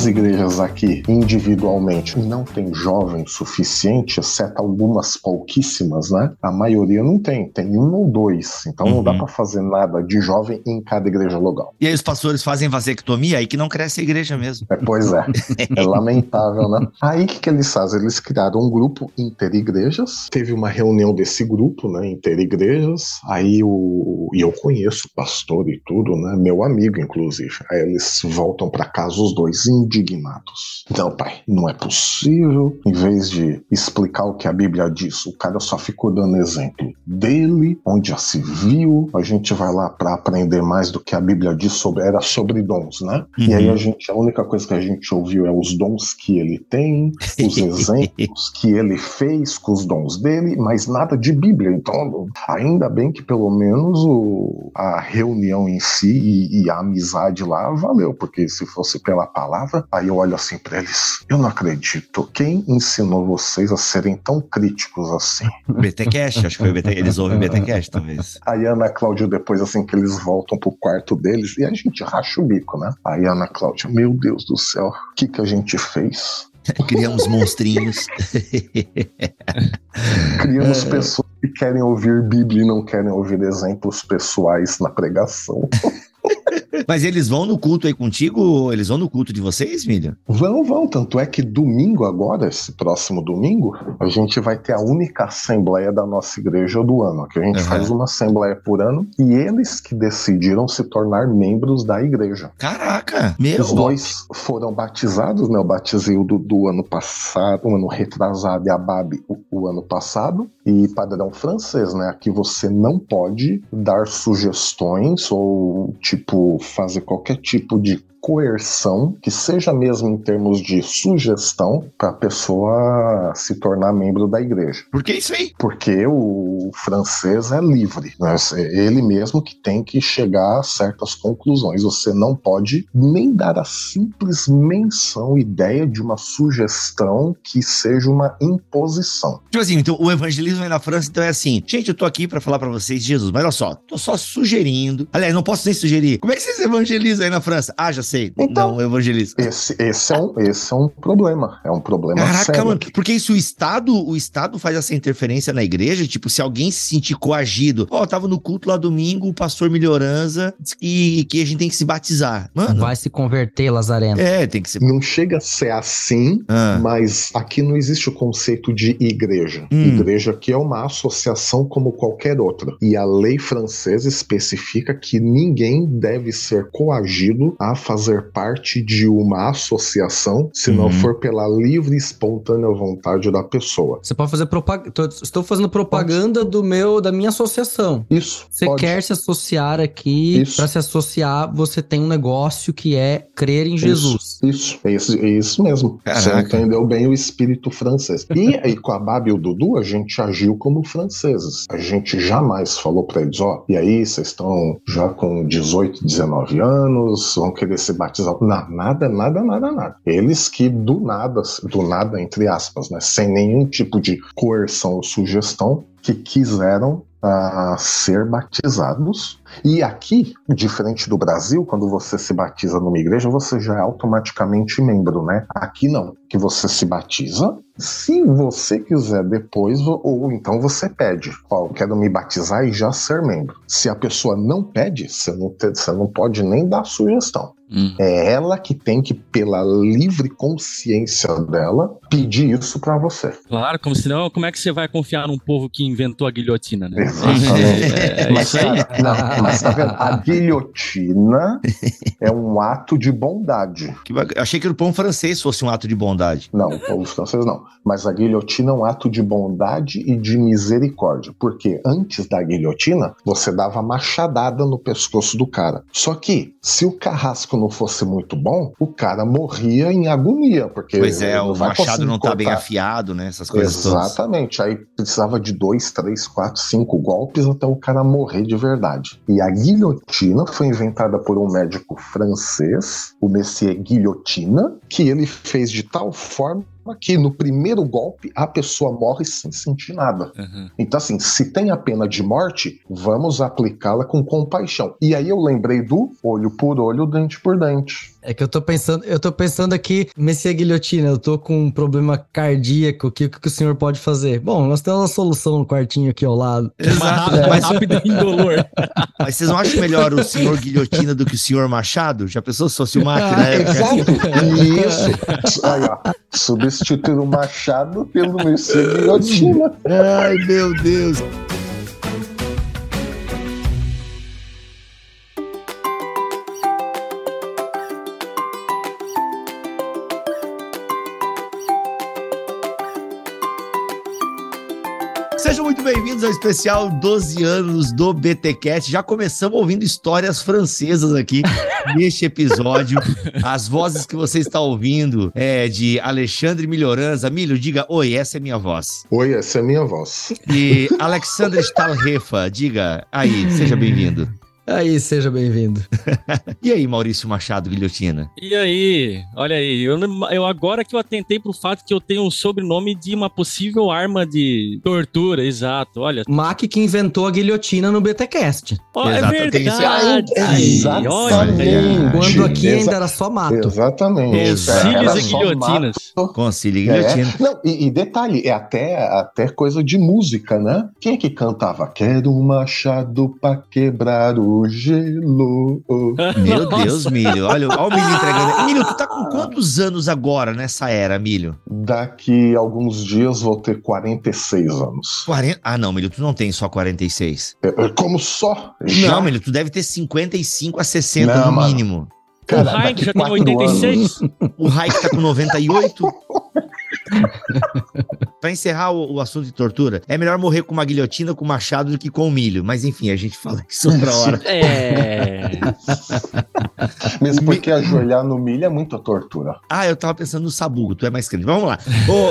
As igrejas aqui, individualmente, não tem jovem suficiente, exceto algumas pouquíssimas, né? A maioria não tem, tem um ou dois. Então uhum. não dá uhum. para fazer nada de jovem em cada igreja local. E aí os pastores fazem vasectomia, aí que não cresce a igreja mesmo. É, pois é. é lamentável, né? Aí o que, que eles fazem? Eles criaram um grupo interigrejas. Teve uma reunião desse grupo, né? Interigrejas. Aí o. E eu conheço o pastor e tudo, né? Meu amigo, inclusive. Aí eles voltam para casa os dois indignados. Então, pai, não é possível. Em vez de explicar o que a Bíblia diz, o cara só ficou dando exemplo dele, onde já se viu. A gente vai lá para aprender mais do que a Bíblia diz sobre era sobre dons, né? Uhum. E aí a gente a única coisa que a gente ouviu é os dons que ele tem, os exemplos que ele fez com os dons dele, mas nada de Bíblia. Então, ainda bem que pelo menos o, a reunião em si e, e a amizade lá valeu, porque se fosse pela palavra aí eu olho assim para eles. Eu não acredito. Quem ensinou vocês a serem tão críticos assim? BTcast, acho que foi o BT, eles ouvem BTcast, talvez. Aí Ana Cláudia, depois assim que eles voltam pro quarto deles, e a gente racha o bico, né? Aí Ana Cláudia, meu Deus do céu, o que que a gente fez? Criamos monstrinhos. Criamos pessoas que querem ouvir Bíblia e não querem ouvir exemplos pessoais na pregação. Mas eles vão no culto aí contigo? Eles vão no culto de vocês, Milha? Vão, vão. Tanto é que domingo agora, esse próximo domingo, a gente vai ter a única assembleia da nossa igreja do ano. Que a gente uhum. faz uma assembleia por ano e eles que decidiram se tornar membros da igreja. Caraca! Meu Os dois foram batizados, né? Eu batizei o do, do ano passado, o ano retrasado e a Babi o, o ano passado. E padrão francês, né? Aqui você não pode dar sugestões ou, tipo, fazer qualquer tipo de coerção, que seja mesmo em termos de sugestão, para a pessoa se tornar membro da igreja. Por que isso aí? Porque o francês é livre, né? É ele mesmo que tem que chegar a certas conclusões. Você não pode nem dar a simples menção, ideia de uma sugestão que seja uma imposição. Tipo assim, então o evangelismo aí na França então é assim, gente, eu tô aqui para falar para vocês Jesus, mas olha só, tô só sugerindo. Aliás, não posso nem sugerir. Como é que vocês evangelizam aí na França? Ah, já sei, então, não evangelista. Esse, esse, é um, esse é um problema. É um problema Caraca, sério. mano, porque isso o Estado, o Estado faz essa interferência na igreja, tipo, se alguém se sentir coagido, ó, oh, tava no culto lá domingo, o pastor melhorança disse que, que a gente tem que se batizar. Mano. Vai se converter, Lazareno. É, tem que ser. Não chega a ser assim, ah. mas aqui não existe o conceito de igreja. Hum. Igreja aqui é uma associação como qualquer outra. E a lei francesa especifica que ninguém deve ser coagido a fazer fazer parte de uma associação se não uhum. for pela livre e espontânea vontade da pessoa. Você pode fazer propaganda. Estou fazendo propaganda pode. do meu, da minha associação. Isso. Você pode. quer se associar aqui. Para se associar, você tem um negócio que é crer em Jesus. Isso, é isso, é isso mesmo. Caraca. Você entendeu bem o espírito francês. E aí, com a Babi e o Dudu, a gente agiu como franceses. A gente jamais falou para eles: ó, e aí, vocês estão já com 18, 19 anos, vão querer ser batizados. Não, nada, nada, nada, nada. Eles que do nada, do nada, entre aspas, né, sem nenhum tipo de coerção ou sugestão, que quiseram uh, ser batizados. E aqui, diferente do Brasil, quando você se batiza numa igreja, você já é automaticamente membro, né? Aqui não, que você se batiza. Se você quiser depois, ou então você pede, ó, oh, quero me batizar e já ser membro. Se a pessoa não pede, você não, te, você não pode nem dar sugestão. Hum. É ela que tem que, pela livre consciência dela, pedir isso para você. Claro, como senão, como é que você vai confiar num povo que inventou a guilhotina, né? Exatamente. É, é, mas, cara, não, mas tá vendo? A guilhotina é um ato de bondade. Achei que o pão francês fosse um ato de bondade. Não, o pão francês não. Mas a guilhotina é um ato de bondade e de misericórdia. Porque antes da guilhotina, você dava machadada no pescoço do cara. Só que, se o carrasco não fosse muito bom, o cara morria em agonia, porque. Pois é, o machado não tá bem afiado, né? Essas coisas Exatamente. Todas. Aí precisava de dois, três, quatro, cinco golpes até o cara morrer de verdade. E a guilhotina foi inventada por um médico francês, o Messier Guilhotina, que ele fez de tal forma que no primeiro golpe a pessoa morre sem sentir nada. Uhum. Então, assim, se tem a pena de morte, vamos aplicá-la com compaixão. E aí eu lembrei do olho por olho, dente por dente. É que eu tô pensando, eu tô pensando aqui, Messia Guilhotina, eu tô com um problema cardíaco, o que, que o senhor pode fazer? Bom, nós temos uma solução no quartinho aqui ao lado. Exato, é. mais rápido e indolor. Mas vocês não acham melhor o senhor Guilhotina do que o senhor Machado? Já pensou se fosse o Mac, né? Exato, isso. Aí, ó, substituir o Machado pelo Messia Guilhotina. Ai, meu Deus. Bem-vindos ao especial 12 anos do BTCast. Já começamos ouvindo histórias francesas aqui neste episódio. As vozes que você está ouvindo é de Alexandre Milhoranza. Milho, diga oi, essa é minha voz. Oi, essa é minha voz. E Alexandre Stalrefa, diga aí, seja bem-vindo. Aí, seja bem-vindo. e aí, Maurício Machado Guilhotina? E aí, olha aí, eu, eu agora que eu atentei pro fato que eu tenho um sobrenome de uma possível arma de tortura, exato, olha. Mac que inventou a guilhotina no BTcast. Oh, é verdade. Exatamente. Olha, quando aqui ainda era só mato. Exatamente. Cílios e guilhotinas. Concílio e guilhotina. É. Não, e, e, detalhe, é até, até coisa de música, né? Quem é que cantava? Quero um machado pra quebrar o gelo. Meu Deus, Milho. Olha, olha o Milho entregando. Milho, tu tá com quantos anos agora nessa era, Milho? Daqui a alguns dias vou ter 46 anos. 40... Ah, não, Milho, tu não tem só 46. É, é, como só? Já? Não, Milho, tu deve ter 55 a 60 não, no mano. mínimo. Cara, o Raik já tem 86. Anos. O Raik tá com 98. Para encerrar o, o, assunto de tortura, é melhor morrer com uma guilhotina com machado do que com um milho. Mas enfim, a gente fala isso outra hora. É. Mesmo porque ajoelhar no milho é muita tortura. Ah, eu tava pensando no sabugo, tu é mais crente. Vamos lá. Ô, ô,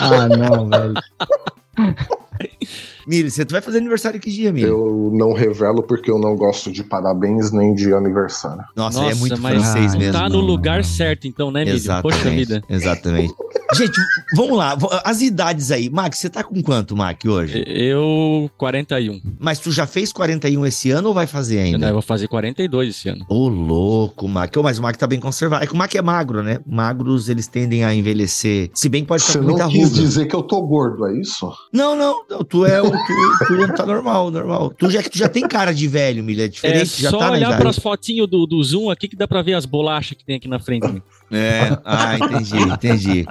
ah, não, velho. Miri, você vai fazer aniversário que dia, Miri? Eu não revelo porque eu não gosto de parabéns nem de aniversário. Nossa, Nossa é muito francês mesmo. Tá no lugar certo, então, né, Miri? Poxa vida. Exatamente. Gente, vamos lá. As idades aí. Max, você tá com quanto, Mac, hoje? Eu, 41. Mas tu já fez 41 esse ano ou vai fazer ainda? Não, eu vou fazer 42 esse ano. Ô, louco, Mac. Mas o Mac tá bem conservado. É que o Mac é magro, né? Magros, eles tendem a envelhecer. Se bem que pode ficar com muita ruga. Você não quis dizer que eu tô gordo, é isso? Não, não. não tu é o... Tu, tu tá normal, normal. Tu já, tu já tem cara de velho, Milha. É diferente, é já só tá olhar pras fotinhos do, do Zoom aqui que dá pra ver as bolachas que tem aqui na frente. É, ah, entendi, entendi.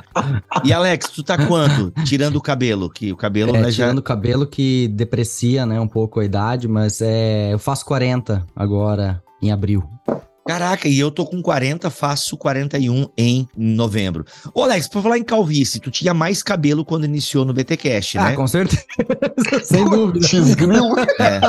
E Alex, tu tá quanto? Tirando o cabelo, que o cabelo, é, né, Tirando o cabelo que deprecia, né, um pouco a idade, mas é, eu faço 40 agora, em abril. Caraca, e eu tô com 40, faço 41 em novembro. Ô, Alex, pra falar em calvície, tu tinha mais cabelo quando iniciou no BTcast, ah, né? Ah, com certeza. Sem dúvida. é.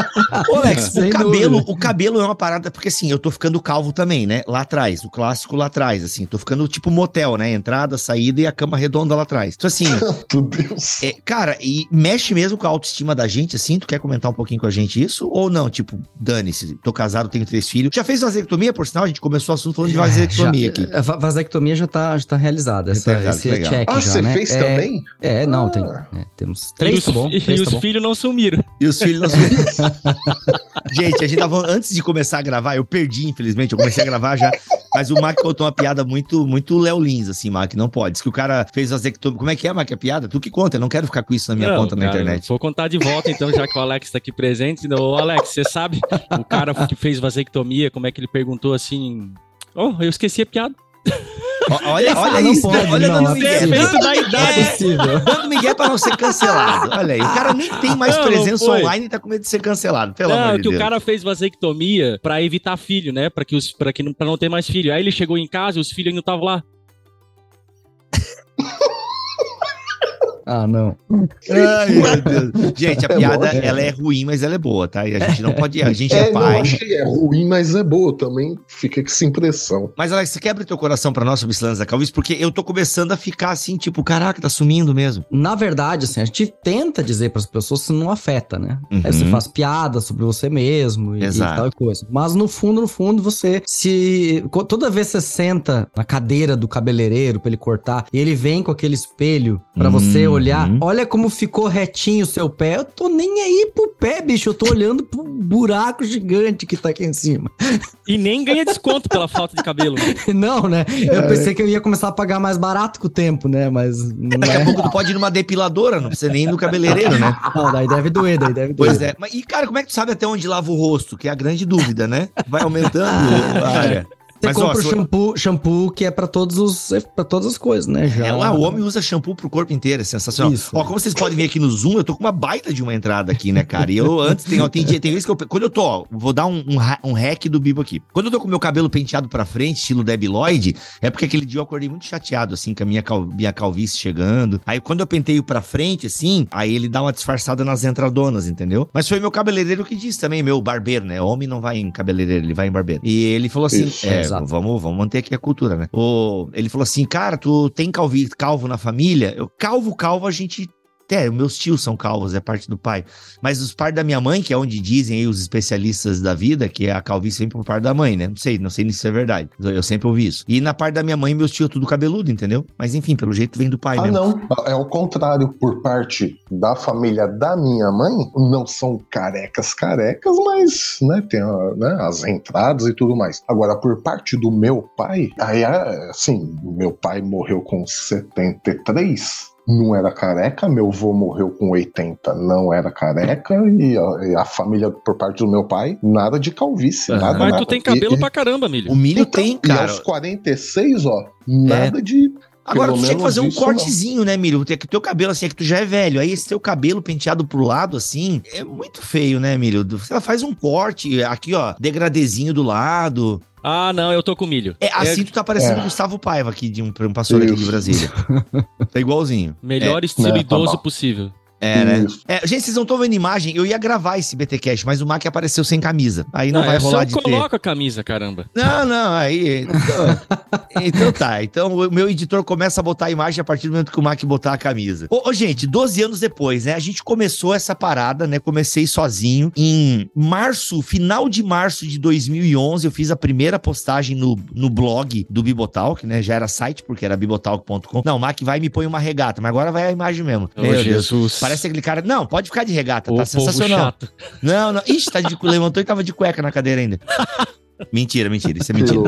Ô, Alex, Sem o cabelo, dúvida. o cabelo é uma parada, porque assim, eu tô ficando calvo também, né? Lá atrás, o clássico lá atrás, assim, tô ficando tipo motel, né? Entrada, saída e a cama redonda lá atrás. Então, assim. Meu Deus. É, cara, e mexe mesmo com a autoestima da gente, assim? Tu quer comentar um pouquinho com a gente isso? Ou não? Tipo, dane-se, tô casado, tenho três filhos. Já fez vasectomia, por sinal, a gente começou o assunto falando de vasectomia já, aqui. A vasectomia já tá, já tá realizada. Essa, tá esse legal. check ah, já, você né? fez é, também? É, não, ah. tem. É, temos três, e os, tá bom. E, três, e tá os bom. filhos não sumiram. E os filhos não sumiram. gente, a gente tava. Antes de começar a gravar, eu perdi, infelizmente. Eu comecei a gravar já. Mas o Mac contou uma piada muito, muito Léo Lins, assim, Mac. Não pode. Diz que o cara fez vasectomia. Como é que é, Mac, a piada? Tu que conta. Eu não quero ficar com isso na minha não, conta na cara, internet. Vou contar de volta, então, já que o Alex tá aqui presente. Ô, Alex, você sabe o cara que fez vasectomia, como é que ele perguntou assim Oh, eu esqueci a piada. Olha, olha isso, pode, olha não, dando Miguel. Dando, da idade. É, dando Miguel pra não ser cancelado. Olha aí, o cara nem tem mais não, presença não online e tá com medo de ser cancelado, pelo não, amor de que Deus. o cara fez vasectomia pra evitar filho, né? Pra, que os, pra, que, pra não ter mais filho. Aí ele chegou em casa e os filhos ainda estavam lá. Ah, não. Ai, meu Deus. Gente, a piada, ela é ruim, mas ela é boa, tá? E a gente não pode. A gente é, É, não, pai. acho que é ruim, mas é boa também. Fica com essa impressão. Mas, Alex, você quebra teu coração pra nós sobre lance da calvície, porque eu tô começando a ficar assim, tipo, caraca, tá sumindo mesmo. Na verdade, assim, a gente tenta dizer para as pessoas que não afeta, né? Uhum. Aí você faz piada sobre você mesmo e, e Exato. tal coisa. Mas no fundo, no fundo, você se. Toda vez que você senta na cadeira do cabeleireiro pra ele cortar e ele vem com aquele espelho pra você Uhum. Olhar, olha como ficou retinho o seu pé. Eu tô nem aí pro pé, bicho. Eu tô olhando pro buraco gigante que tá aqui em cima. E nem ganha desconto pela falta de cabelo. Não, né? Eu pensei que eu ia começar a pagar mais barato com o tempo, né? Mas não Daqui a é. pouco tu pode ir numa depiladora, não precisa nem ir no cabeleireiro, né? Não, daí deve doer, daí deve doer. Pois é. Mas, e, cara, como é que tu sabe até onde lava o rosto? Que é a grande dúvida, né? Vai aumentando a área. Você Mas, ó, compra o se- shampoo, shampoo que é pra todos os para todas as coisas, né? Já. É, lá, o homem usa shampoo pro corpo inteiro, é sensacional. Isso. Ó, como vocês podem ver aqui no Zoom, eu tô com uma baita de uma entrada aqui, né, cara? E eu antes, tem, ó, tem, dia- tem vezes que eu. Quando eu tô, ó, vou dar um, um, um hack do Bibo aqui. Quando eu tô com o meu cabelo penteado pra frente, estilo Debbie Lloyd, é porque aquele dia eu acordei muito chateado, assim, com a minha, cal, minha calvície chegando. Aí quando eu penteio pra frente, assim, aí ele dá uma disfarçada nas entradonas, entendeu? Mas foi meu cabeleireiro que disse também, meu barbeiro, né? Homem não vai em cabeleireiro, ele vai em barbeiro. E ele falou assim: Isso, é, exato. vamos, vamos manter aqui a cultura, né? O, ele falou assim, cara, tu tem calvi, calvo na família? Eu, calvo, calvo, a gente. É, meus tios são calvos, é parte do pai. Mas os pais da minha mãe, que é onde dizem aí os especialistas da vida, que é a calvície vem por parte da mãe, né? Não sei, não sei se isso é verdade. Eu sempre ouvi isso. E na parte da minha mãe, meus tios tudo cabeludo, entendeu? Mas enfim, pelo jeito vem do pai Ah, mesmo. não. É o contrário. Por parte da família da minha mãe, não são carecas carecas, mas né, tem a- né, as entradas e tudo mais. Agora, por parte do meu pai, aí assim, meu pai morreu com 73. Não era careca, meu avô morreu com 80, não era careca, e a, e a família, por parte do meu pai, nada de calvície, Aham. nada, Mas nada. tu tem cabelo E- pra caramba, milho. O milho então, tem, E cara. aos 46, ó, nada de. Agora, pelo tu tinha que fazer um isso, cortezinho, né, Milho? Tem que teu cabelo, assim, é que tu já é velho. Aí esse teu cabelo penteado pro lado, assim, é muito feio, né, Milho? Você faz um corte, aqui, ó, degradezinho do lado. Ah, não, eu tô com milho. É, assim tu tá parecendo É. Gustavo Paiva aqui, de um, um pastor aqui de Isso. Brasília. tá igualzinho. Melhor estilo Né, tá idoso bom. possível. É, né? É, gente, vocês não estão vendo imagem. Eu ia gravar esse BT Cash, mas o Mac apareceu sem camisa. Aí não, vai é rolar só de ter. coloca a camisa, caramba. Não, não, aí. Então, então tá. Então o meu editor começa a botar a imagem a partir do momento que o Mac botar a camisa. Ô, ô, gente, 12 anos depois, né? A gente começou essa parada, né? Comecei sozinho. Em março, final de março de 2011, eu fiz a primeira postagem no, no blog do Bibotalk, né? Já era site, porque era bibotalk.com. Não, o Mac vai e me põe uma regata, mas agora vai a imagem mesmo. Ô, Meu Deus. Parece aquele cara. Não, pode ficar de regata, o tá sensacional. Não, não. Ixi, tá de levantou e tava de cueca na cadeira ainda. Mentira, mentira, isso é mentira.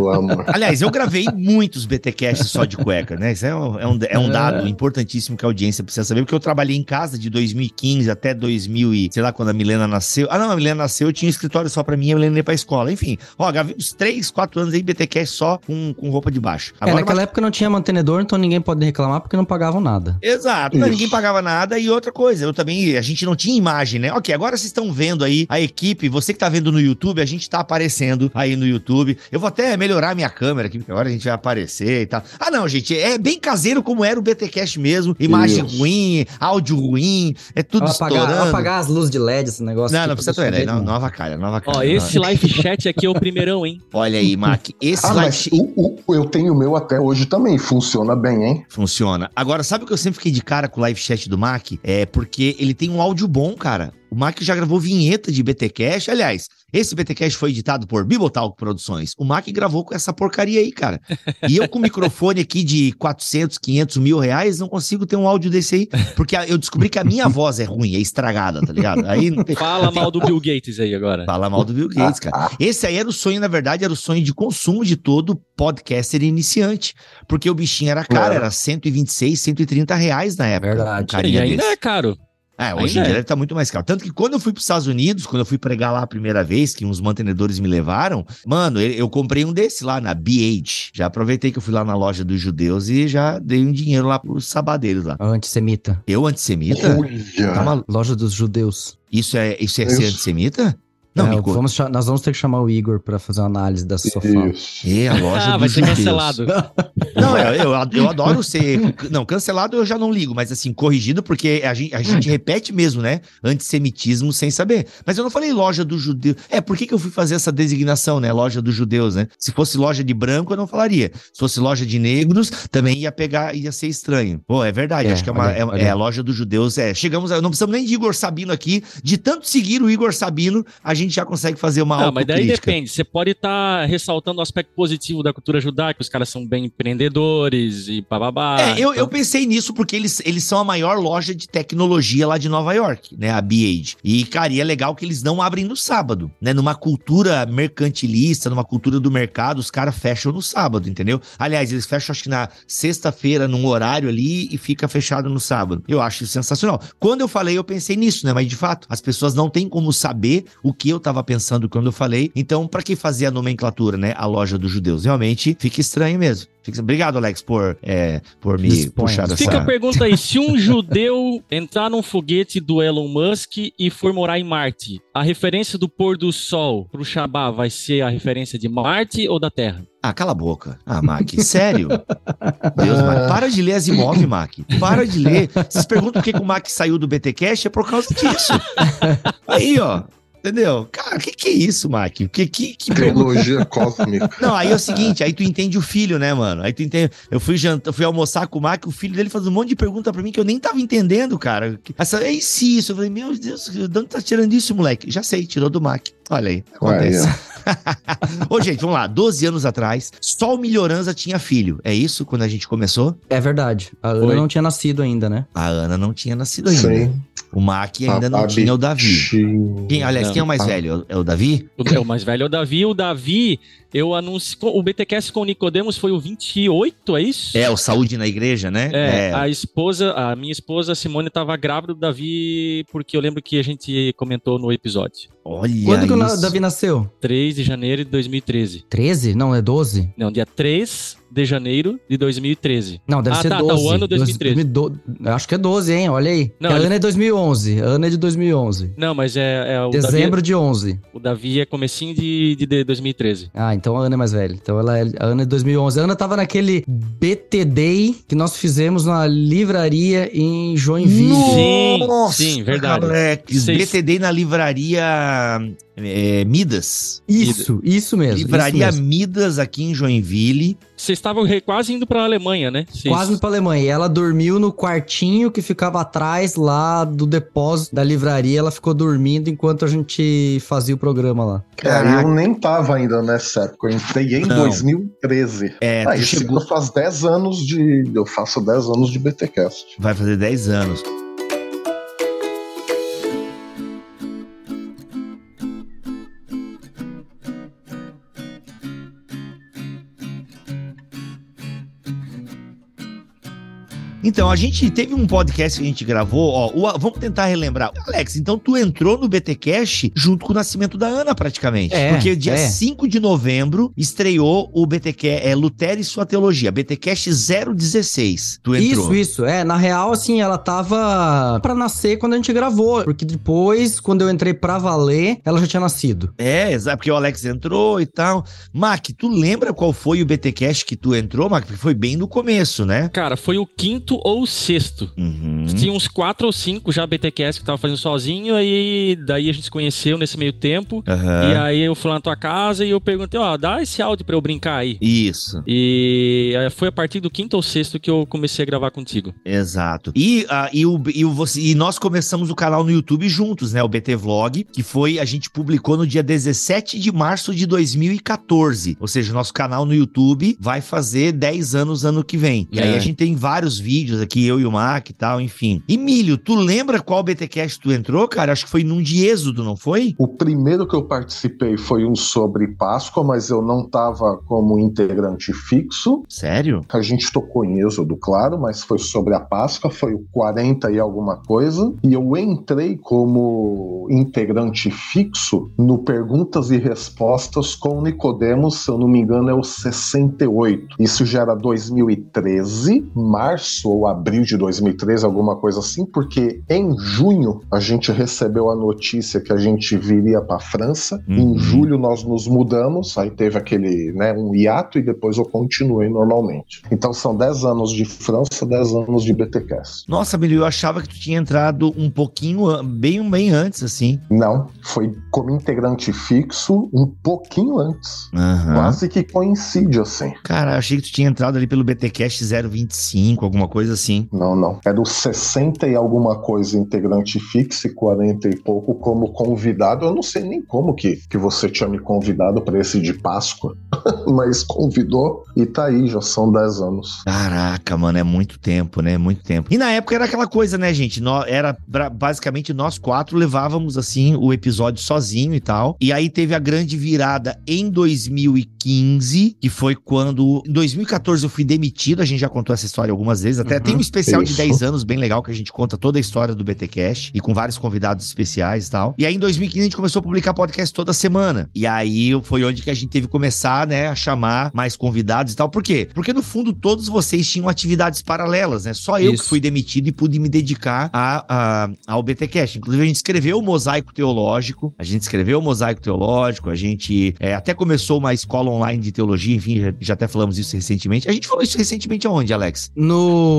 Aliás, eu gravei muitos BTcasts só de cueca, né? Isso é um, é um, é um dado importantíssimo que a audiência precisa saber, porque eu trabalhei em casa de 2015 até 2000 e, sei lá, quando a Milena nasceu. Ah, não, a Milena nasceu, eu tinha um escritório só pra mim e a Milena ia pra escola. Enfim, ó, gravei uns 3, 4 anos aí BTcast só com, com roupa de baixo. É, naquela época não tinha mantenedor, então ninguém pode reclamar porque não pagavam nada. Exato, não, ninguém pagava nada. E outra coisa, eu também, a gente não tinha imagem, né? Ok, agora vocês estão vendo aí a equipe, você que tá vendo no YouTube, a gente tá aparecendo aí no YouTube. Eu vou até melhorar minha câmera aqui, porque agora a gente vai aparecer e tal. Ah, não, gente, é bem caseiro como era o BTcast mesmo. Imagem Isso. ruim, áudio ruim, é tudo Vou apagar, estourando. vou apagar as luzes de LED, esse negócio. Não, não precisa ter, não, nova cara, nova cara. Ó, esse live chat aqui é o primeirão, hein? Olha aí, Mac, esse Ah, live mas o, o- eu tenho o meu até hoje também. Funciona bem, hein? Funciona. Agora, sabe o que eu sempre fiquei de cara com o live chat do Mac? É porque ele tem um áudio bom, cara. O Mac já gravou vinheta de BTcast. Aliás, esse BTcast foi editado por Bibotalk Produções. O Mac gravou com essa porcaria aí, cara. E eu com o microfone aqui de 400, 500 mil reais, não consigo ter um áudio desse aí. Porque eu descobri que a minha voz é ruim, é estragada, tá ligado? Aí. Fala mal do Bill Gates aí agora. Fala mal do Bill Gates, cara. Esse aí era o sonho, na verdade, era o sonho de consumo de todo podcaster iniciante. Porque o bichinho era caro, É. era 126, 130 reais na época. Verdade. um E ainda desse. é caro. É, hoje Ainda em dia é. deve estar muito mais caro. Tanto que quando eu fui para os Estados Unidos, quando eu fui pregar lá a primeira vez, que uns mantenedores me levaram, mano, eu, comprei um desse lá na BH. Já aproveitei que eu fui lá na loja dos judeus e já dei um dinheiro lá pros sabadeiros lá. Antissemita. Eu, antissemita? Tá Olha. maluco? Loja dos judeus. Isso é, isso é ser antissemita? Não, é, vamos, nós vamos ter que chamar o Igor para fazer uma análise dessa sofá. Isso. E a loja ah, vai ser cancelado. não, eu, eu, eu, adoro ser. Não, cancelado eu já não ligo, mas assim, corrigido, porque a gente, a gente repete mesmo, né? Antissemitismo sem saber. Mas eu não falei loja do judeu. É, por que, que eu fui fazer essa designação, né? Loja dos judeus, né? Se fosse loja de branco, eu não falaria. Se fosse loja de negros, também ia pegar, ia ser estranho. Pô, é verdade, é, acho que é, uma, olha, é, olha. é, a loja dos judeus. É, chegamos, a, não precisamos nem de Igor Sabino aqui, de tanto seguir o Igor Sabino, a gente já consegue fazer uma Não, mas daí depende. Você pode estar tá ressaltando o aspecto positivo da cultura judaica, os caras são bem empreendedores e bababá. É, eu, então... eu pensei nisso porque eles, eles são a maior loja de tecnologia lá de Nova York, né? A B-Age. E, cara, e é legal que eles não abrem no sábado, né? Numa cultura mercantilista, numa cultura do mercado, os caras fecham no sábado, entendeu? Aliás, eles fecham, acho que na sexta-feira, num horário ali, e fica fechado no sábado. Eu acho sensacional. Quando eu falei, eu pensei nisso, né? Mas de fato, as pessoas não têm como saber o que eu tava pensando quando eu falei. Então, para que fazer a nomenclatura, né? A loja dos judeus? Realmente fica estranho mesmo. Obrigado, Alex, por, é, por me Disponha. puxar dessa... Fica a pergunta aí, se um judeu entrar num foguete do Elon Musk e for morar em Marte, a referência do pôr do sol pro Shabá vai ser a referência de Marte ou da Terra? Ah, cala a boca. Ah, Mac, sério? Deus, Mac, para de ler Asimov, Mac. Para de ler. Vocês perguntam por que, que o Mac saiu do BTcast? É por causa disso. Aí, ó. Entendeu? Cara, o que, que é isso, Mac? Que, que, que Teologia cósmica. Não, aí é o seguinte, aí tu entende o filho, né, mano? Aí tu entende. Eu fui jantar, fui almoçar com o Mac, o filho dele faz um monte de pergunta pra mim que eu nem tava entendendo, cara. Essa, é isso. Eu falei, meu Deus, de onde tá tirando isso, moleque? Já sei, tirou do Mac. Olha aí, acontece. Ô, gente, vamos lá. 12 anos atrás, só o Melhoranza tinha filho. É isso quando a gente começou? É verdade. A Ana Oi. não tinha nascido ainda, né? A Ana não tinha nascido ainda. Sim. O Mac ainda a, não a tinha o Davi. Quem, aliás, não, quem é o mais a... velho? É o Davi? O, o mais velho é o Davi. O Davi, eu anuncio. O BTCast com o Nicodemos foi o 28, é isso? É, o Saúde na Igreja, né? É, é. a esposa, a minha esposa Simone estava grávida do Davi, porque eu lembro que a gente comentou no episódio. Olha Quando que o Davi nasceu? 3 de janeiro de 2013. 13? Não, é 12? Não, dia 3 de janeiro de 2013. Não, deve ah, ser tá, 12. Tá, o ano 2013. 2012, acho que é 12, hein? Olha aí. Não, a ele... Ana é 2011. A Ana é de 2011. Não, mas é, é o Dezembro Davi, de 11. O Davi é comecinho de, de, de 2013. Ah, então a Ana é mais velha. Então ela é, a Ana é de 2011. A Ana tava naquele BT Day que nós fizemos na livraria em Joinville. Nossa, sim, sim, verdade. Moleque, BT Day na livraria é, Midas. Isso, isso mesmo. Livraria isso mesmo. Midas aqui em Joinville. Vocês estavam quase indo para a Alemanha, né? Cês... Quase indo para Alemanha. E ela dormiu no quartinho que ficava atrás lá do depósito da livraria. Ela ficou dormindo enquanto a gente fazia o programa lá. Cara, eu nem tava ainda nessa época. Eu entrei em Não. 2013. É, ah, chegou... faz 10 anos de. Eu faço 10 anos de BTcast. Vai fazer 10 anos. Então, a gente teve um podcast que a gente gravou, ó, o, vamos tentar relembrar. Alex, então tu entrou no BT Cash junto com o nascimento da Ana, praticamente. É, porque dia é. 5 de novembro estreou o BT é, Lutero e sua teologia, BT Cash 016. Tu entrou. Isso, isso. É, na real, assim, ela tava pra nascer quando a gente gravou, porque depois, quando eu entrei pra valer, ela já tinha nascido. É, exato, porque o Alex entrou e tal. Mac, tu lembra qual foi o BT Cash que tu entrou, Mac? Porque foi bem no começo, né? Cara, foi o quinto quinto ou sexto. Uhum. Tinha uns quatro ou cinco já BTQS que tava fazendo sozinho, aí daí a gente se conheceu nesse meio tempo. Uhum. E aí eu fui lá na tua casa e eu perguntei, ó, dá esse áudio pra eu brincar aí. Isso. E foi a partir do quinto ou sexto que eu comecei a gravar contigo. Exato. E, uh, e, o, e, o, você, e nós começamos o canal no YouTube juntos, né? O BT Vlog, que foi, a gente publicou no dia 17 de março de 2014. Ou seja, nosso canal no YouTube vai fazer 10 anos ano que vem. E é. aí a gente tem vários vídeos vídeos aqui, eu e o Mac e tal, enfim. Emílio, tu lembra qual BTcast tu entrou, cara? Acho que foi num de Êxodo, não foi? O primeiro que eu participei foi um sobre Páscoa, mas eu não tava como integrante fixo. Sério? A gente tocou em Êxodo, claro, mas foi sobre a Páscoa, foi o 40 e alguma coisa. E eu entrei como integrante fixo no Perguntas e Respostas com Nicodemos, se eu não me engano, é o 68. Isso já era 2013, março ou abril de 2013, alguma coisa assim, porque em junho a gente recebeu a notícia que a gente viria para França. Uhum. Em julho nós nos mudamos, aí teve aquele, né, um hiato e depois eu continuei normalmente. Então são 10 anos de França, 10 anos de BTCast. Nossa, Billy, eu achava que tu tinha entrado um pouquinho, bem, bem antes, assim. Não, foi como integrante fixo um pouquinho antes. Uhum. Quase que coincide, assim. Cara, achei que tu tinha entrado ali pelo BTcast 025, alguma coisa assim. Não, não. Era o 60 e alguma coisa integrante fixo e 40 e pouco como convidado. Eu não sei nem como que, que você tinha me convidado para esse de Páscoa, mas convidou e tá aí, já são 10 anos. Caraca, mano, é muito tempo, né? Muito tempo. E na época era aquela coisa, né, gente? Nós, era basicamente nós quatro levávamos assim o episódio sozinho e tal. E aí teve a grande virada em 2015, que foi quando. Em 2014 eu fui demitido, a gente já contou essa história algumas vezes. Até uhum, tem um especial isso. de 10 anos bem legal que a gente conta toda a história do BT Cash e com vários convidados especiais e tal. E aí em 2015 a gente começou a publicar podcast toda semana. E aí foi onde que a gente teve que começar, né, a chamar mais convidados e tal. Por quê? Porque no fundo todos vocês tinham atividades paralelas, né? Só eu isso. que fui demitido e pude me dedicar a, a, ao BT Cash. Inclusive a gente escreveu o Mosaico Teológico, a gente escreveu o Mosaico Teológico, a gente é, até começou uma escola online de teologia, enfim, já, já até falamos isso recentemente. A gente falou isso recentemente aonde, Alex? No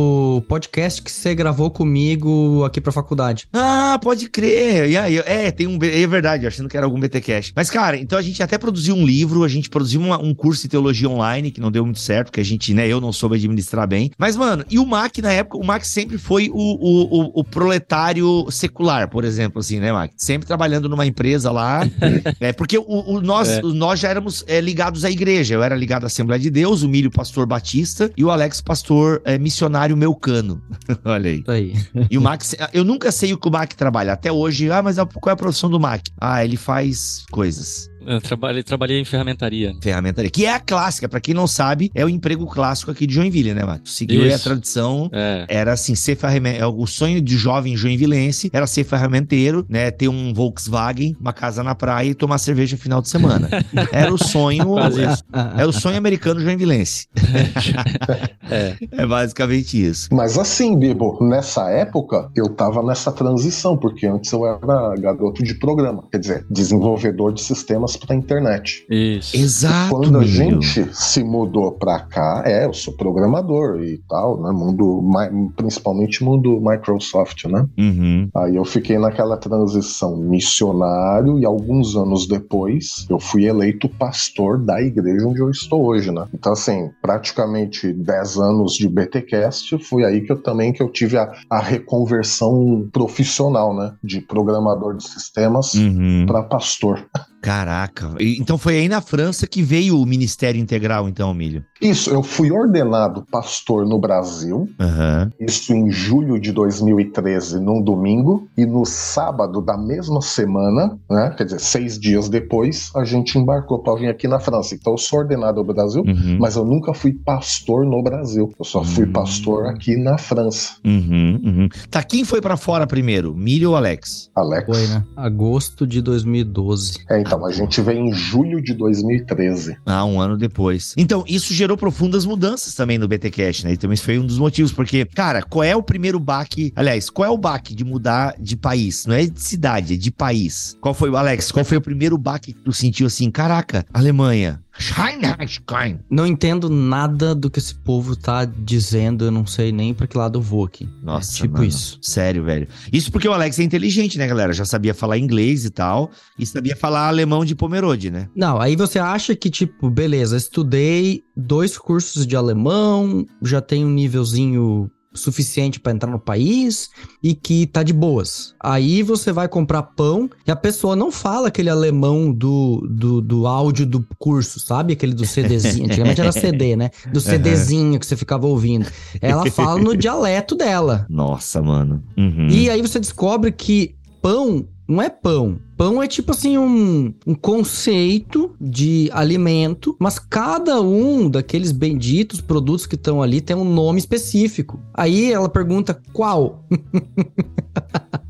podcast que você gravou comigo aqui pra faculdade. Ah, pode crer. E aí, é, tem um. É verdade, achando que era algum BTcast. Mas, cara, então a gente até produziu um livro, a gente produziu uma, um curso de teologia online, que não deu muito certo, porque a gente, né, eu não soube administrar bem. Mas, mano, e o Mac, na época, o Mac sempre foi o, o, o, o proletário secular, por exemplo, assim, né, Mac? Sempre trabalhando numa empresa lá. é, porque o, o nós, é. nós já éramos é, ligados à igreja. Eu era ligado à Assembleia de Deus, o Milho, pastor batista, e o Alex, pastor é, missionário meucano. Olha aí. aí. E o Max, eu nunca sei o que o Mac trabalha. Até hoje, ah, mas qual é a profissão do Mac? Ah, ele faz coisas. Eu trabalhei, trabalhei em ferramentaria. Ferramentaria, que é a clássica, para quem não sabe, é o emprego clássico aqui de Joinville, né, Mato? Seguiu a tradição, é. era assim, ser ferramenteiro, é, o sonho de jovem joinvilense era ser ferramenteiro, né, ter um Volkswagen, uma casa na praia e tomar cerveja no final de semana. era o sonho, é, era o sonho americano joinvilense. é. é basicamente isso. Mas assim, Bibo, nessa época, eu tava nessa transição, porque antes eu era garoto de programa, quer dizer, desenvolvedor de sistemas para pra internet. Isso. Exato. Quando a gente se mudou pra cá, é, eu sou programador e tal, né? Mundo, principalmente mundo Microsoft, né? Uhum. Aí eu fiquei naquela transição missionário e alguns anos depois eu fui eleito pastor da igreja onde eu estou hoje, né? Então, assim, praticamente 10 anos de BTcast, foi aí que eu também que eu tive a, a reconversão profissional, né? De programador de sistemas uhum. para pastor. Caraca. Então foi aí na França que veio o Ministério Integral, então, Milho? Isso, eu fui ordenado pastor no Brasil, uhum. isso em julho de 2013, num domingo, e no sábado da mesma semana, né, quer dizer, seis dias depois, a gente embarcou para vir aqui na França. Então eu sou ordenado no Brasil, uhum. mas eu nunca fui pastor no Brasil. Eu só fui uhum. pastor aqui na França. Uhum, uhum. Tá, quem foi para fora primeiro, Milho ou Alex? Alex. Foi, né? Agosto de 2012. É, então então, a gente veio em julho de 2013. Ah, um ano depois. Então, isso gerou profundas mudanças também no BTcast, né? E também foi um dos motivos, porque, cara, qual é o primeiro baque? Aliás, qual é o baque de mudar de país? Não é de cidade, é de país. Qual foi, Alex? Qual foi o primeiro baque que tu sentiu assim? Caraca, Alemanha, não entendo nada do que esse povo tá dizendo, eu não sei nem pra que lado eu vou aqui. Nossa, é tipo mano. isso. Sério, velho. Isso porque o Alex é inteligente, né, galera? Já sabia falar inglês e tal, e sabia falar alemão de Pomerode, né? Não, aí você acha que, tipo, beleza, estudei dois cursos de alemão, já tenho um nívelzinho suficiente para entrar no país e que tá de boas. Aí você vai comprar pão e a pessoa não fala aquele alemão do, do, do áudio do curso, sabe? Aquele do CDzinho. Antigamente era CD, né? Do CDzinho que você ficava ouvindo. Ela fala no dialeto dela. Nossa, mano. Uhum. E aí você descobre que pão não é pão. Pão é tipo assim um, um conceito de alimento, mas cada um daqueles benditos produtos que estão ali tem um nome específico. Aí ela pergunta qual?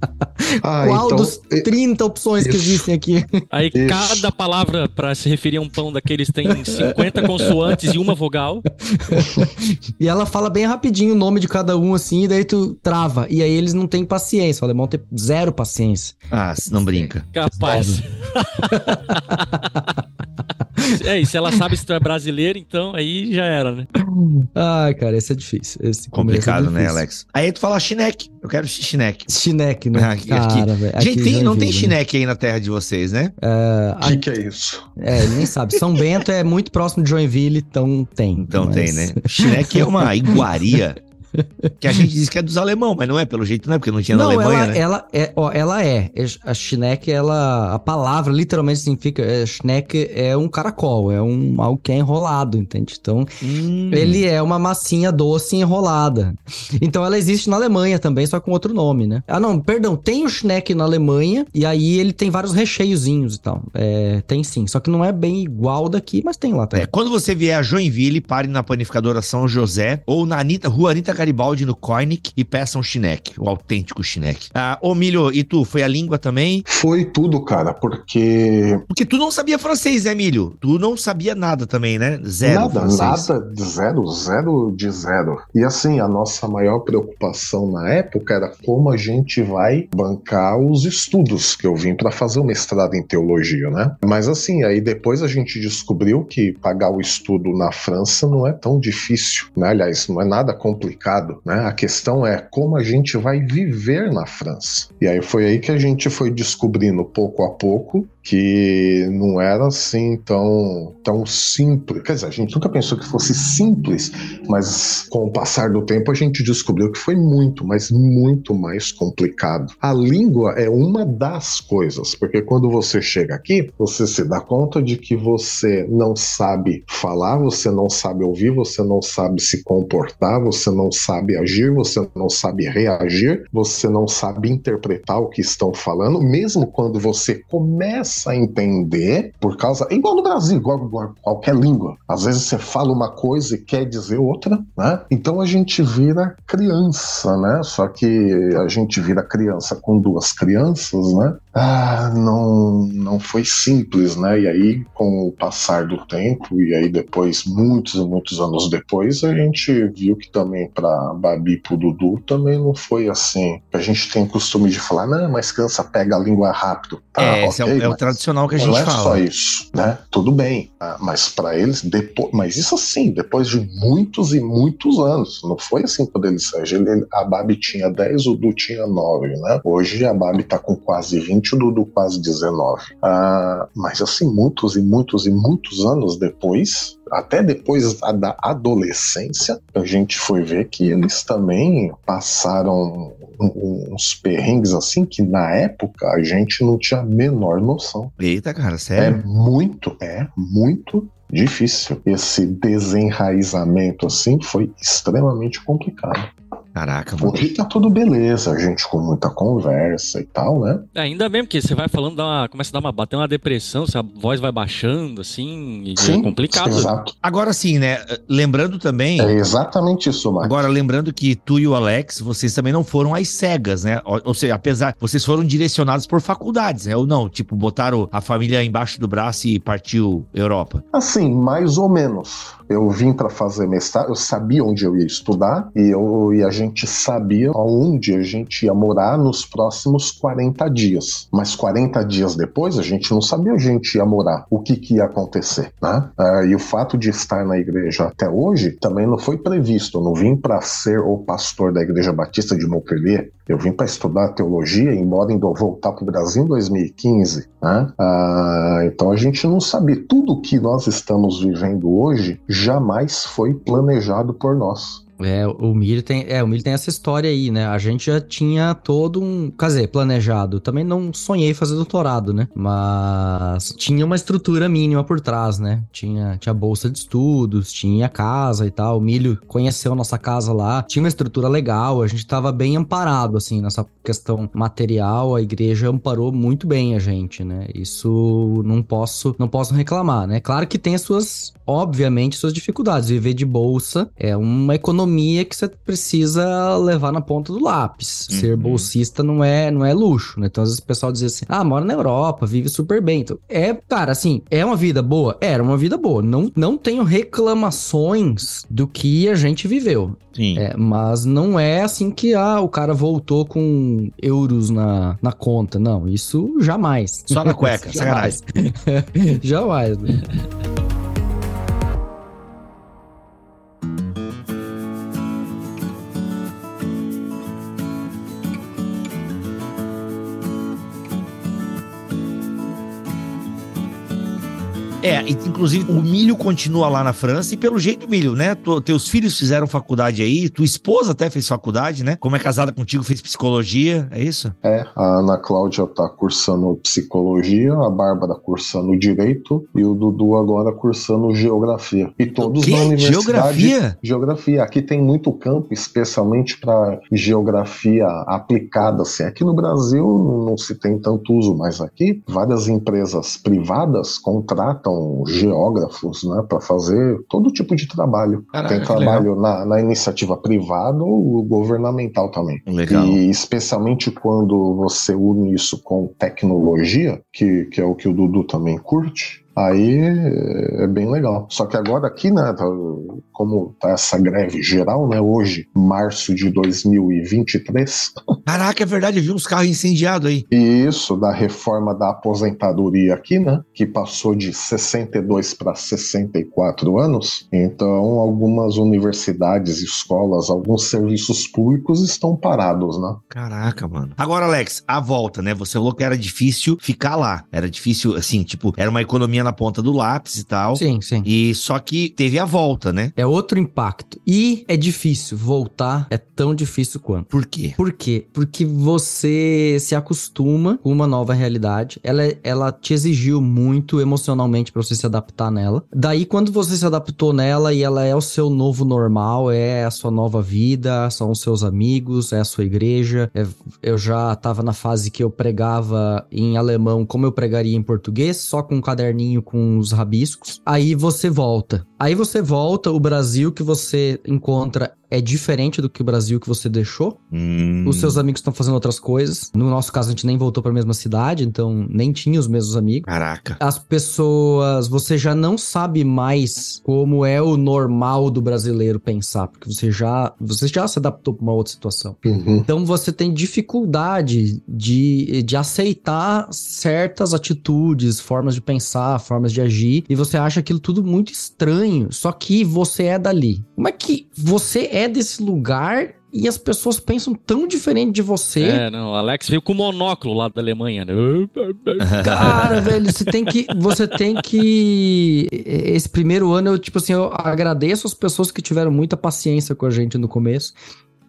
Ah, Qual então, dos 30 opções isso. que existem aqui? Aí isso. cada palavra para se referir a um pão daqueles tem 50 consoantes e uma vogal. e ela fala bem rapidinho o nome de cada um assim, e daí tu trava. E aí eles não têm paciência. O alemão tem zero paciência. Ah, não brinca. Capaz. É, e se ela sabe se tu é brasileiro, então aí já era, né? Ai, cara, esse é difícil. Esse é Complicado, é né, Alex? Aí tu fala chineque. Eu quero chineque. Chineque, né? Aqui, cara, aqui. Gente, tem, não tem né? chineque aí na terra de vocês, né? O uh, que, que, é isso? É, nem sabe. São Bento é muito próximo de Joinville, então tem. Então mas... tem, né? Chineque é uma iguaria que a gente diz que é dos alemão, mas não é, pelo jeito não é, porque não tinha não, na Alemanha, ela, né? Ela é, ó, ela é. A Schneck, ela. A palavra literalmente significa. É, Schneck é um caracol, é um algo que é enrolado, entende? Então, hum. ele é uma massinha doce enrolada. Então, ela existe na Alemanha também, só com outro nome, né? Ah, não, perdão, tem o Schneck na Alemanha, e aí ele tem vários recheiozinhos e tal. É, tem sim, só que não é bem igual daqui, mas tem lá também. É, quando você vier a Joinville, pare na panificadora São José ou na Anitta, Rua Anitta Garibaldi no Koenig e peçam um chineque, o autêntico chineque. Ah, ô Milho, e tu, foi a língua também? Foi tudo, cara, porque... Porque tu não sabia francês, né, Milho? Tu não sabia nada também, né? Zero Nada, francês. nada, zero, zero de zero. E assim, a nossa maior preocupação na época era como a gente vai bancar os estudos que eu vim para fazer o mestrado em teologia, né? Mas assim, aí depois a gente descobriu que pagar o estudo na França não é tão difícil, né? Aliás, não é nada complicado, né? Né? A questão é como a gente vai viver na França. E aí foi aí que a gente foi descobrindo pouco a pouco que não era assim tão, tão simples. Quer dizer, a gente nunca pensou que fosse simples, mas com o passar do tempo a gente descobriu que foi muito, mas muito mais complicado. A língua é uma das coisas, porque quando você chega aqui, você se dá conta de que você não sabe falar, você não sabe ouvir, você não sabe se comportar, você não sabe agir, você não sabe reagir, você não sabe interpretar o que estão falando, mesmo quando você começa a entender por causa. Igual no Brasil, igual, igual qualquer língua. Às vezes você fala uma coisa e quer dizer outra, né? Então a gente vira criança, né? Só que a gente vira criança com duas crianças, né? Ah, não, não foi simples, né? E aí, com o passar do tempo, e aí depois, muitos e muitos anos depois, a gente viu que também para Babi e pro Dudu também não foi assim. A gente tem costume de falar, não, mas criança pega a língua rápido. Tá, é, okay, esse é o, é o tradicional que a gente não é fala. Não é só isso, né? Tudo bem, ah, mas para eles, depois, mas isso assim, depois de muitos e muitos anos, não foi assim quando eles ele, a Babi tinha 10, o Du tinha 9, né? Hoje a Babi tá com quase 20, o Dudu quase 19. Ah, mas assim, muitos e muitos e muitos anos depois, até depois da adolescência, a gente foi ver que eles também passaram uns perrengues assim que na época a gente não tinha a menor noção. Eita, cara, sério? É muito, é muito difícil. Esse desenraizamento assim foi extremamente complicado. Caraca, mano. Hoje tá tudo beleza, a gente com muita conversa e tal, né? É, ainda bem, porque você vai falando, dá uma, começa a dar uma, bater uma depressão, a voz vai baixando, assim, e sim, é complicado. Exato. Agora sim, né? Lembrando também. É exatamente isso, Marcos. Agora, lembrando que tu e o Alex, vocês também não foram às cegas, né? Ou, ou seja, apesar, vocês foram direcionados por faculdades, né? Ou não? Tipo, botaram a família embaixo do braço e partiu Europa? Assim, mais ou menos. Eu vim para fazer mestrado, eu sabia onde eu ia estudar e, eu, e a gente sabia onde a gente ia morar nos próximos 40 dias. Mas 40 dias depois, a gente não sabia onde a gente ia morar, o que, que ia acontecer. Né? Uh, e o fato de estar na igreja até hoje também não foi previsto. Eu não vim para ser o pastor da Igreja Batista de Montpellier. Eu vim para estudar teologia, embora indo voltar para o Brasil em 2015. Né? Uh, então a gente não sabia. Tudo que nós estamos vivendo hoje jamais foi planejado por nós. É, o Milho tem, é, o Milho tem essa história aí, né? A gente já tinha todo um, quer dizer, planejado. Também não sonhei fazer doutorado, né? Mas tinha uma estrutura mínima por trás, né? Tinha, tinha bolsa de estudos, tinha casa e tal. O Milho conheceu nossa casa lá, tinha uma estrutura legal, a gente tava bem amparado, assim, nessa questão material. A igreja amparou muito bem a gente, né? Isso não posso, não posso reclamar, né? Claro que tem as suas, obviamente, suas dificuldades. Viver de bolsa é uma economia que você precisa levar na ponta do lápis. Uhum. Ser bolsista não é, não é luxo, né? Então, às vezes o pessoal diz assim: ah, mora na Europa, vive super bem. Então, é, cara, assim, é uma vida boa? Era uma vida boa. Não, não tenho reclamações do que a gente viveu. Sim. É, mas não é assim que ah, o cara voltou com euros na, na conta. Não, isso jamais. Só na cueca, jamais. jamais. Né? É, inclusive o milho continua lá na França e pelo jeito milho, né? Tu, teus filhos fizeram faculdade aí, tua esposa até fez faculdade, né? Como é casada contigo, fez psicologia, é isso? É, a Ana Cláudia tá cursando psicologia, a Bárbara cursando direito e o Dudu agora cursando geografia. E todos na universidade. Geografia? Geografia. Aqui tem muito campo, especialmente para geografia aplicada. Assim. Aqui no Brasil não se tem tanto uso, mas aqui várias empresas privadas contratam são geógrafos, né, para fazer todo tipo de trabalho. Caraca, Tem trabalho na, na, iniciativa privada ou governamental também. Legal. E especialmente quando você une isso com tecnologia, que, que é o que o Dudu também curte, Aí é bem legal. Só que agora aqui, né, tá, como tá essa greve geral, né, hoje, março de 2023. Caraca, é verdade, eu vi uns carros incendiados aí. Isso, da reforma da aposentadoria aqui, né, que passou de 62 para 64 anos. Então, algumas universidades, escolas, alguns serviços públicos estão parados, né? Caraca, mano. Agora, Alex, a volta, né? Você falou que era difícil ficar lá. Era difícil, assim, tipo, era uma economia na ponta do lápis e tal. Sim, sim. E só que teve a volta, né? É outro impacto. E é difícil voltar, é tão difícil quanto. Por quê? Por quê? Porque você se acostuma com uma nova realidade. Ela, ela te exigiu muito emocionalmente para você se adaptar nela. Daí, quando você se adaptou nela e ela é o seu novo normal, é a sua nova vida, são os seus amigos, é a sua igreja. É, eu já tava na fase que eu pregava em alemão como eu pregaria em português, só com um caderninho com os rabiscos. Aí você volta. Aí você volta, o Brasil que você encontra é diferente do que o Brasil que você deixou. Hum. Os seus amigos estão fazendo outras coisas. No nosso caso, a gente nem voltou para a mesma cidade, então nem tinha os mesmos amigos. Caraca. As pessoas, você já não sabe mais como é o normal do brasileiro pensar, porque você já, você já se adaptou para uma outra situação. Uhum. Então você tem dificuldade de, de aceitar certas atitudes, formas de pensar, formas de agir, e você acha aquilo tudo muito estranho. Só que você é dali. Como é que você é desse lugar e as pessoas pensam tão diferente de você. É, não, o Alex veio com monóculo lá da Alemanha, né? Cara, velho, você tem que. Você tem que. Esse primeiro ano, eu, tipo assim, eu agradeço as pessoas que tiveram muita paciência com a gente no começo.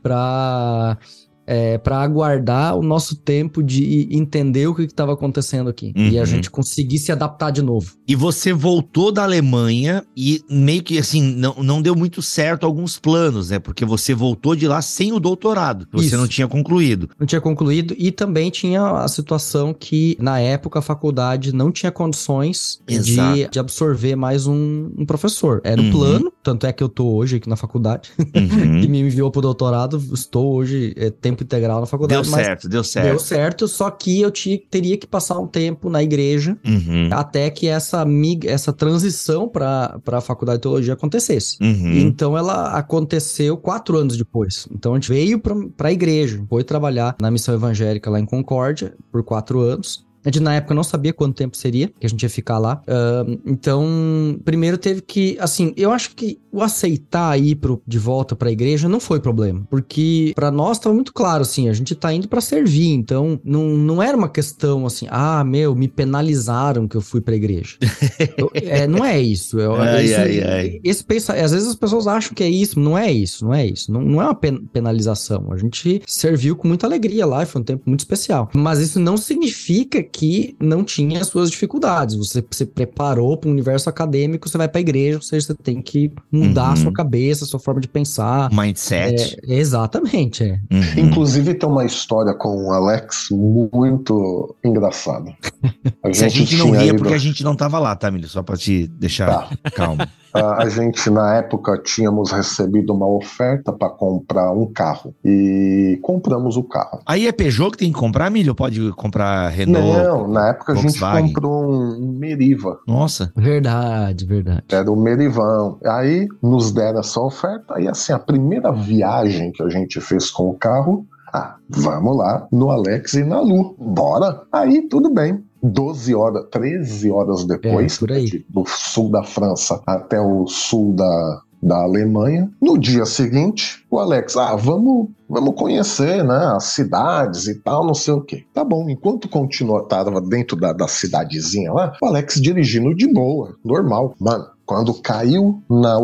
Pra é, para aguardar o nosso tempo de entender o que estava acontecendo aqui uhum. e a uhum. gente conseguir se adaptar de novo. E você voltou da Alemanha e meio que assim não, não deu muito certo alguns planos, né? Porque você voltou de lá sem o doutorado, você Isso. não tinha concluído. Não tinha concluído e também tinha a situação que na época a faculdade não tinha condições de, de, absorver mais um, um professor. Era o uhum. plano, tanto é que eu tô hoje aqui na faculdade uhum. e me enviou pro doutorado. Estou hoje é, tempo integral na faculdade. Deu certo, deu certo. Deu certo, só que eu tinha, teria que passar um tempo na igreja uhum. até que essa, essa transição para a faculdade de teologia acontecesse. Uhum. Então ela aconteceu quatro anos depois. Então a gente veio para a igreja, foi trabalhar na missão evangélica lá em Concórdia por quatro anos. A gente na época não sabia quanto tempo seria que a gente ia ficar lá. Uh, então, primeiro teve que, assim, eu acho que o aceitar ir pro, de volta para a igreja não foi problema, porque para nós estava muito claro, assim, a gente tá indo para servir, então não, não era uma questão assim, ah, meu, me penalizaram que eu fui para a igreja. eu, é, não é isso. Eu, ai, esse, ai, ai. esse pensa, às vezes as pessoas acham que é isso, não é isso, não é isso. Não, não é uma penalização. A gente serviu com muita alegria lá, foi um tempo muito especial. Mas isso não significa que não tinha as suas dificuldades. Você se preparou para o universo acadêmico, você vai para a igreja, ou seja, você tem que mudar uhum. a sua cabeça, a sua forma de pensar. Mindset. É, exatamente, é. Uhum. Inclusive tem uma história com o Alex muito engraçada. A gente, a gente não ria ido... porque a gente não tava lá, tá, Milho? Só para te deixar tá. calmo. A, gente, na época, tínhamos recebido uma oferta para comprar um carro e compramos o carro. Aí é Peugeot que tem que comprar, Milho? Pode comprar Renault? Não, na época Volkswagen. a gente comprou um Meriva. Nossa. Verdade, verdade. Era o Merivão. Aí nos deram essa oferta e assim, a primeira viagem que a gente fez com o carro, ah, vamos lá no Alex e na Lu. Bora? Aí tudo bem. 12 horas, 13 horas depois, é, né, do sul da França até o sul da, da Alemanha. No dia seguinte, o Alex, ah, vamos, vamos conhecer, né, as cidades e tal, não sei o quê. Tá bom, enquanto continua, tava dentro da, da cidadezinha lá, o Alex dirigindo de boa, normal. Mano, quando caiu na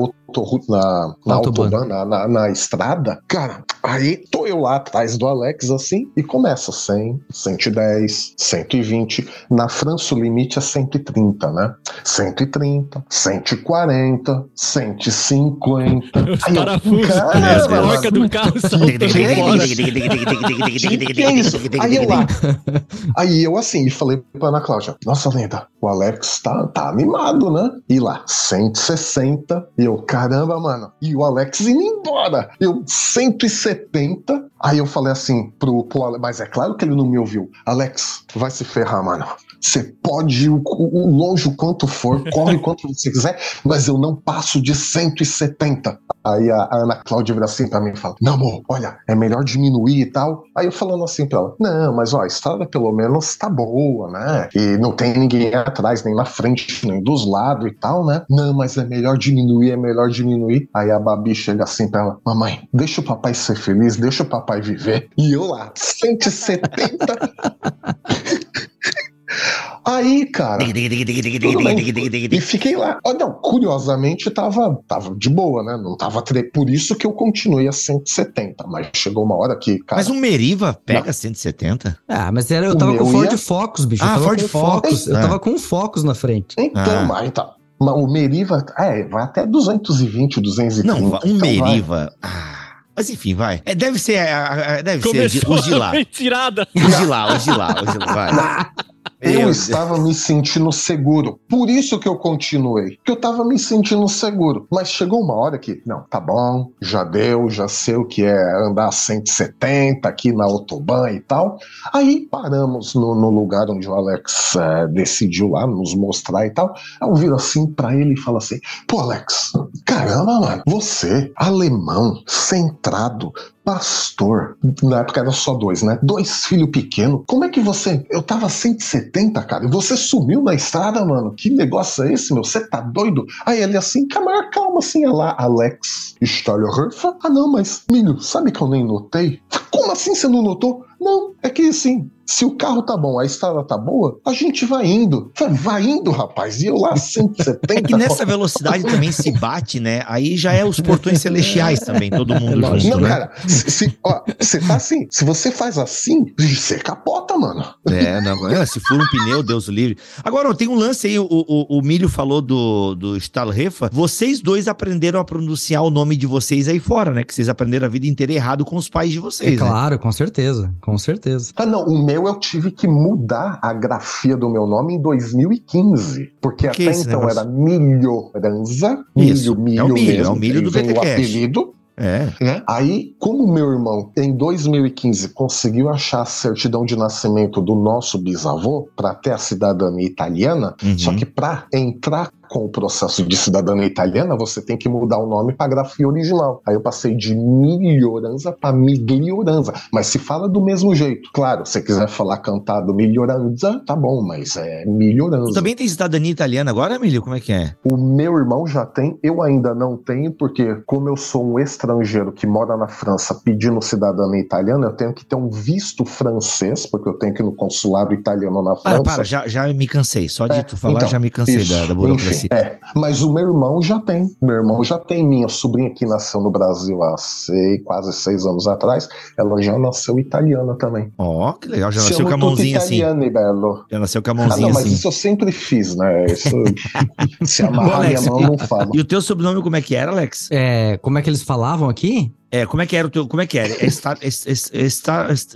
na, na autobahn, na, na, na, estrada, cara, aí tô eu lá atrás do Alex assim e começa 100, 110, 120. Na França o limite é 130, né? 130, 140, 150. Aí cara, a marca do carro que é isso? Aí eu lá. Aí eu assim, e falei pra Ana Cláudia, nossa, Lenda, o Alex tá, tá animado, né? E lá, 160, e eu, cara, caramba, mano. E o Alex indo embora. Eu, 170. Aí eu falei assim pro, pro Alex, mas é claro que ele não me ouviu. Alex, vai se ferrar, mano. Você pode ir longe o quanto for, corre quanto você quiser, mas eu não passo de 170. Aí a, a Ana Cláudia vira assim pra mim e fala: Não, amor, olha, é melhor diminuir e tal. Aí eu falando assim pra ela: Não, mas ó, a estrada pelo menos tá boa, né? E não tem ninguém atrás, nem na frente, nem dos lados e tal, né? Não, mas é melhor diminuir, é melhor diminuir. Aí a Babi chega assim pra ela: Mamãe, deixa o papai ser feliz, deixa o papai viver. E eu lá, 170. Aí, cara. e fiquei lá. Oh, não, curiosamente tava, tava de boa, né? Não tava tre... Por isso que eu continuei a 170. Mas chegou uma hora que. Cara, mas um Meriva pega não. 170? Ah, mas era, eu tava com Ford ia... Focus, bicho. Ah, Ford Focus. Eu tava com Focus na frente. Então, ah. mas então. O Meriva, é, vai até 220, 230. Não, um então Meriva. Ah. Mas enfim, vai. É, deve ser. Deve Começou ser os de lá. Tirada. Os de lá, os de lá, os de lá. Vai. Eu estava me sentindo seguro. Por isso que eu continuei. Que eu estava me sentindo seguro. Mas chegou uma hora que, não, tá bom, já deu, já sei o que é andar 170 aqui na Autobahn e tal. Aí paramos no, no lugar onde o Alex é, decidiu lá nos mostrar e tal. Eu viro assim para ele e falo assim: pô, Alex, caramba, mano, você, alemão, centrado, pastor. Na época era só dois, né? Dois filhos pequenos. Como é que você. Eu tava 170, cara. E você sumiu na estrada, mano. Que negócio é esse, meu? Você tá doido? Aí ele assim, calma, calma, assim, é lá, Alex Stollerhofer. Ah, não, mas, milho, sabe que eu nem notei? Como assim você não notou? Não, é que assim, se o carro tá bom, a estrada tá boa, a gente vai indo. Vai indo, rapaz. E eu lá 170. É que nessa velocidade também se bate, né? Aí já é os portões celestiais também, todo mundo junto, Não, né? cara, se, ó, você tá assim, se você faz assim, você capota, mano. É, não, é, se for um pneu, Deus livre. Agora, tem um lance aí, o, o, o Milho falou do, do Stahlrefa. Vocês dois aprenderam a pronunciar o nome de vocês aí fora, né? Que vocês aprenderam a vida inteira errado com os pais de vocês, é, né? Claro, com certeza. Com certeza. Ah, não, o meu eu tive que mudar a grafia do meu nome em 2015. Porque até então negócio? era Milhoranza. Milho, milho, é milho, mesmo, é o milho do BTCast. o apelido. É. é. Aí, como meu irmão, em 2015, conseguiu achar a certidão de nascimento do nosso bisavô para ter a cidadania italiana, uhum. só que para entrar com o processo de cidadania italiana, você tem que mudar o nome para grafia original. Aí eu passei de Miglioranza para Miglioranza. Mas se fala do mesmo jeito. Claro, se quiser falar cantado Miglioranza, tá bom, mas é Miglioranza. Tu também tem cidadania italiana agora, Emílio? Como é que é? O meu irmão já tem, eu ainda não tenho, porque como eu sou um estrangeiro que mora na França pedindo cidadania italiana, eu tenho que ter um visto francês, porque eu tenho que ir no consulado italiano na França. Para, para, já, já me cansei. Só de é, tu falar, então, já me cansei isso, da, da burocracia. Enfim, é, mas o meu irmão já tem. Meu irmão já tem. Minha sobrinha que nasceu no Brasil há seis, quase seis anos atrás, ela já nasceu italiana também. Ó, oh, que legal. Já nasceu com a mãozinha assim. Belo. Já nasceu com a mãozinha ah, não, mas assim. isso eu sempre fiz, né? Isso, se amarrar Alex, minha mão, não fala. E o teu sobrenome como é que era, Alex? É, como é que eles falavam aqui? É, como é que era o teu. Como é que era?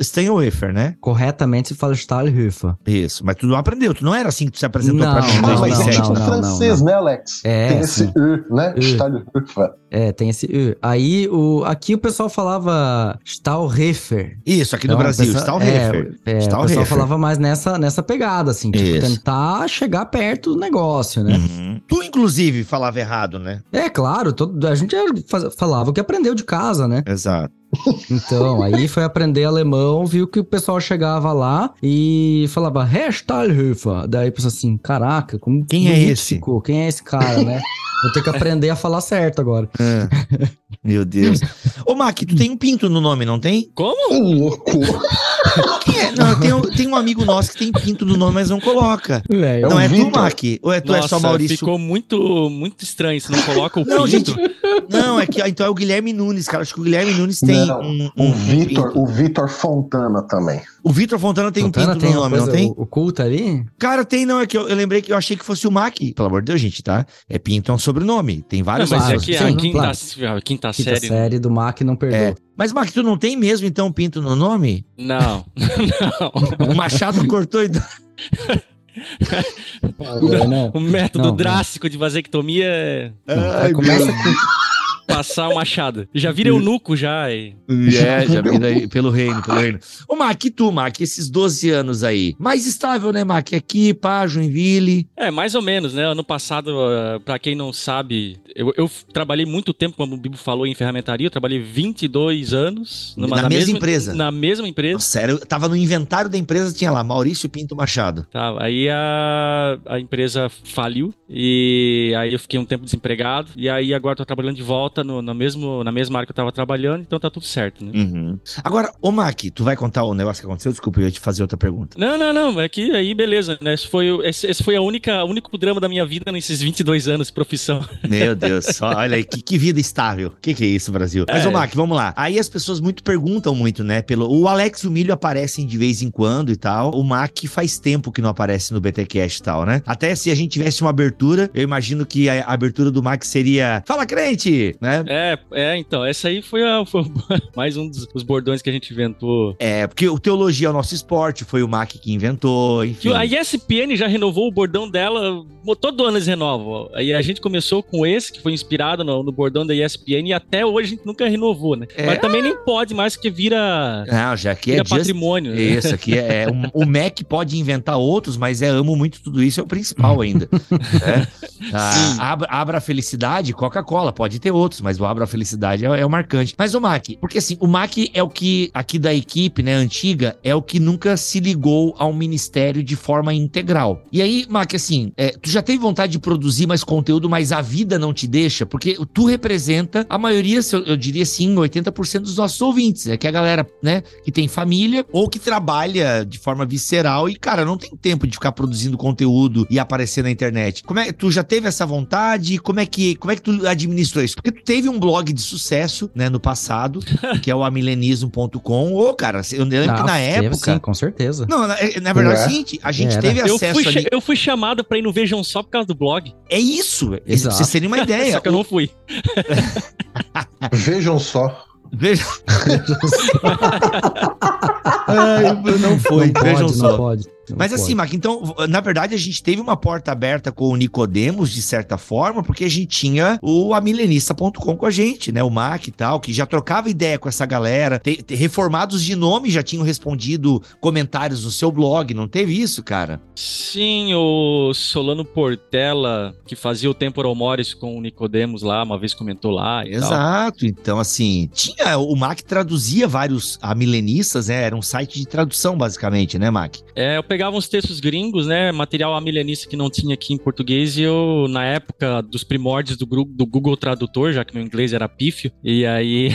Steinhofer, né? Corretamente se fala Stahlhofer. Isso, mas tu não aprendeu, tu não era assim que tu se apresentou não, pra mim. Não, mas é tipo francês, né, Alex? É. Tem esse U, né? Stahlhofer. É, tem esse U. Aí, o, aqui o pessoal falava Stahlhofer. Isso, aqui no então, Brasil, pessoa, Stahlhofer. É, é, o pessoal falava mais nessa, nessa pegada, assim, tipo, Isso. tentar chegar perto do negócio, né? Uhum. Tu, inclusive, falava errado, né? É, claro, todo, a gente falava o que aprendeu de casa casa, né? Exato. Então, aí foi aprender alemão, viu que o pessoal chegava lá e falava Restalhöfer. Daí pensou assim: caraca, como quem é esse? Ficou? Quem é esse cara, né? Vou ter que aprender a falar certo agora. É. Meu Deus. Ô, Mac, tu tem um pinto no nome, não tem? Como? louco. É? Não, tem um, tem um amigo nosso que tem pinto no nome, mas não coloca. É, não é, é tu, Mac? Ou é tu Nossa, é só Maurício? Ficou muito, muito estranho se não coloca o não, pinto. Gente, não, é que então é o Guilherme Nunes, cara. Acho que o Guilherme Nunes tem não, um, um, o Vitor, o Vitor Fontana também. O Vitor Fontana tem Fontana um pinto tem no nome, não tem? Oculta ali? Cara, tem não, é que eu, eu, lembrei que eu achei que fosse o Mac. Pelo amor de Deus, gente, tá? É pinto é um sobrenome. Tem vários não, mas é que a quinta, claro. a quinta, quinta série. Quinta série do Mac não perdeu. É. Mas, Mac, tu não tem mesmo, então, pinto no nome? Não, não. O Machado cortou e... o, o método não, drástico não. de vasectomia é... Ai, começa com passar o machado. Já vira eunuco já. E... É, já vira aí pelo reino, pelo reino. Ô, Mac, e tu, Mac, esses 12 anos aí? Mais estável, né, Mac? Aqui, pá, Joinville. É, mais ou menos, né? Ano passado, uh, pra quem não sabe, eu, eu, trabalhei muito tempo, como o Bibo falou, em ferramentaria. Eu trabalhei 22 anos. Numa, na, na, mesma, mesma, empresa? Na mesma empresa. sério, tava no inventário da empresa, tinha lá, Maurício Pinto Machado. Tá, aí a, a empresa faliu e aí eu fiquei um tempo desempregado. E aí agora tô trabalhando de volta no, no mesmo, na mesma área que eu tava trabalhando, então tá tudo certo, né? Uhum. Agora, ô Mac, tu vai contar o negócio que aconteceu? Desculpa, eu ia te fazer outra pergunta. Não, não, não, é que aí beleza, né? Esse foi, esse, esse foi a única, o único drama da minha vida nesses 22 anos de profissão. Meu Deus, olha aí, que, que vida estável. O que, que é isso, Brasil? Mas, é. ô Mac, vamos lá. Aí as pessoas muito perguntam muito, né? Pelo, o Alex e o Milho aparecem de vez em quando e tal. O Mac faz tempo que não aparece no BTcast e tal, né? Até se a gente tivesse uma abertura, eu imagino que a abertura do Mac seria Fala Crente, né? É, é, então, essa aí foi, a, foi mais um dos, bordões que a gente inventou. É, porque o Teologia é o nosso esporte, foi o Mac que inventou, enfim. A ESPN já renovou o bordão dela, todo ano eles renovam. Aí a gente começou com esse, que foi inspirado no, no bordão da ESPN, e até hoje a gente nunca renovou, né? É... Mas também nem pode mais, porque vira, Não, já que é vira é patrimônio. Just... Né? Isso, aqui é, é o Mac pode inventar outros, mas é amo muito tudo isso, é o principal ainda. é. ah, abra, abra a felicidade, Coca-Cola, pode ter outros, mas o Abra Felicidade é, é, o marcante. Mas o Mac, porque assim, o Mac é o que, aqui da equipe, né, antiga, é o que nunca se ligou ao ministério de forma integral. E aí, Mac, assim, é, tu já teve vontade de produzir mais conteúdo, mas a vida não te deixa, porque tu representa a maioria, eu diria sim, 80% dos nossos ouvintes, é que a galera, né, que tem família ou que trabalha de forma visceral e, cara, não tem tempo de ficar produzindo conteúdo e aparecer na internet. Como é, tu já teve essa vontade? Como é que, como é que tu administrou isso? Porque tu teve um blog de sucesso, né, no passado, que é o amilenismo.com. Ô, cara, eu lembro que na época. Sim, com certeza. Não, na, na verdade é o seguinte, a gente teve eu acesso fui, ali. Eu fui chamado pra ir no Vejam Só por causa do blog. É isso, Exato. pra vocês terem uma ideia. Só que eu não fui. Vejam só. Veja. É, não foi, não vejam pode, só. Não pode. Mas pode. assim, Mac, então, na verdade, a gente teve uma porta aberta com o Nicodemos, de certa forma, porque a gente tinha o amilenista.com com a gente, né? O Mac e tal, que já trocava ideia com essa galera. Te, te, reformados de nome já tinham respondido comentários no seu blog, não teve isso, cara? Sim, o Solano Portela, que fazia o Temporal Morris com o Nicodemos lá, uma vez comentou lá. Exato, tal. então assim, tinha, o Mac traduzia vários amilenistas, né? Era um site de tradução, basicamente, né, Mac? É, eu pegava uns textos gringos, né? Material amilenista que não tinha aqui em português, e eu, na época dos primórdios do, do Google Tradutor, já que meu inglês era pífio, e aí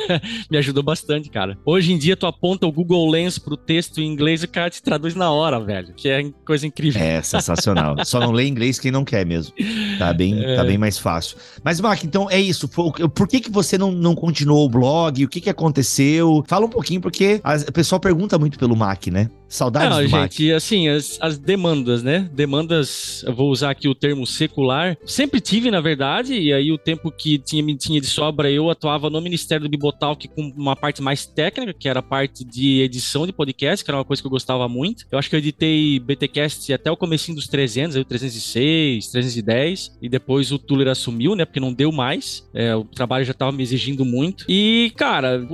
me ajudou bastante, cara. Hoje em dia, tu aponta o Google Lens pro texto em inglês e o cara te traduz na hora, velho. Que é coisa incrível. É, sensacional. Só não lê inglês quem não quer mesmo. Tá bem, é. tá bem mais fácil. Mas, Mac, então é isso. Por que, que você não, não continuou o blog? O que, que aconteceu? Fala um pouquinho, porque o pessoal pergunta muito pelo Mac, né? Saudades não, gente, assim, as, as, demandas, né? Demandas, eu vou usar aqui o termo secular. Sempre tive, na verdade, e aí o tempo que tinha, tinha de sobra, eu atuava no Ministério do Bibotalk com uma parte mais técnica, que era a parte de edição de podcast, que era uma coisa que eu gostava muito. Eu acho que eu editei BTcast até o comecinho dos 300, aí o 306, 310, e depois o Tuller assumiu, né? Porque não deu mais. É, o trabalho já estava me exigindo muito. E, cara,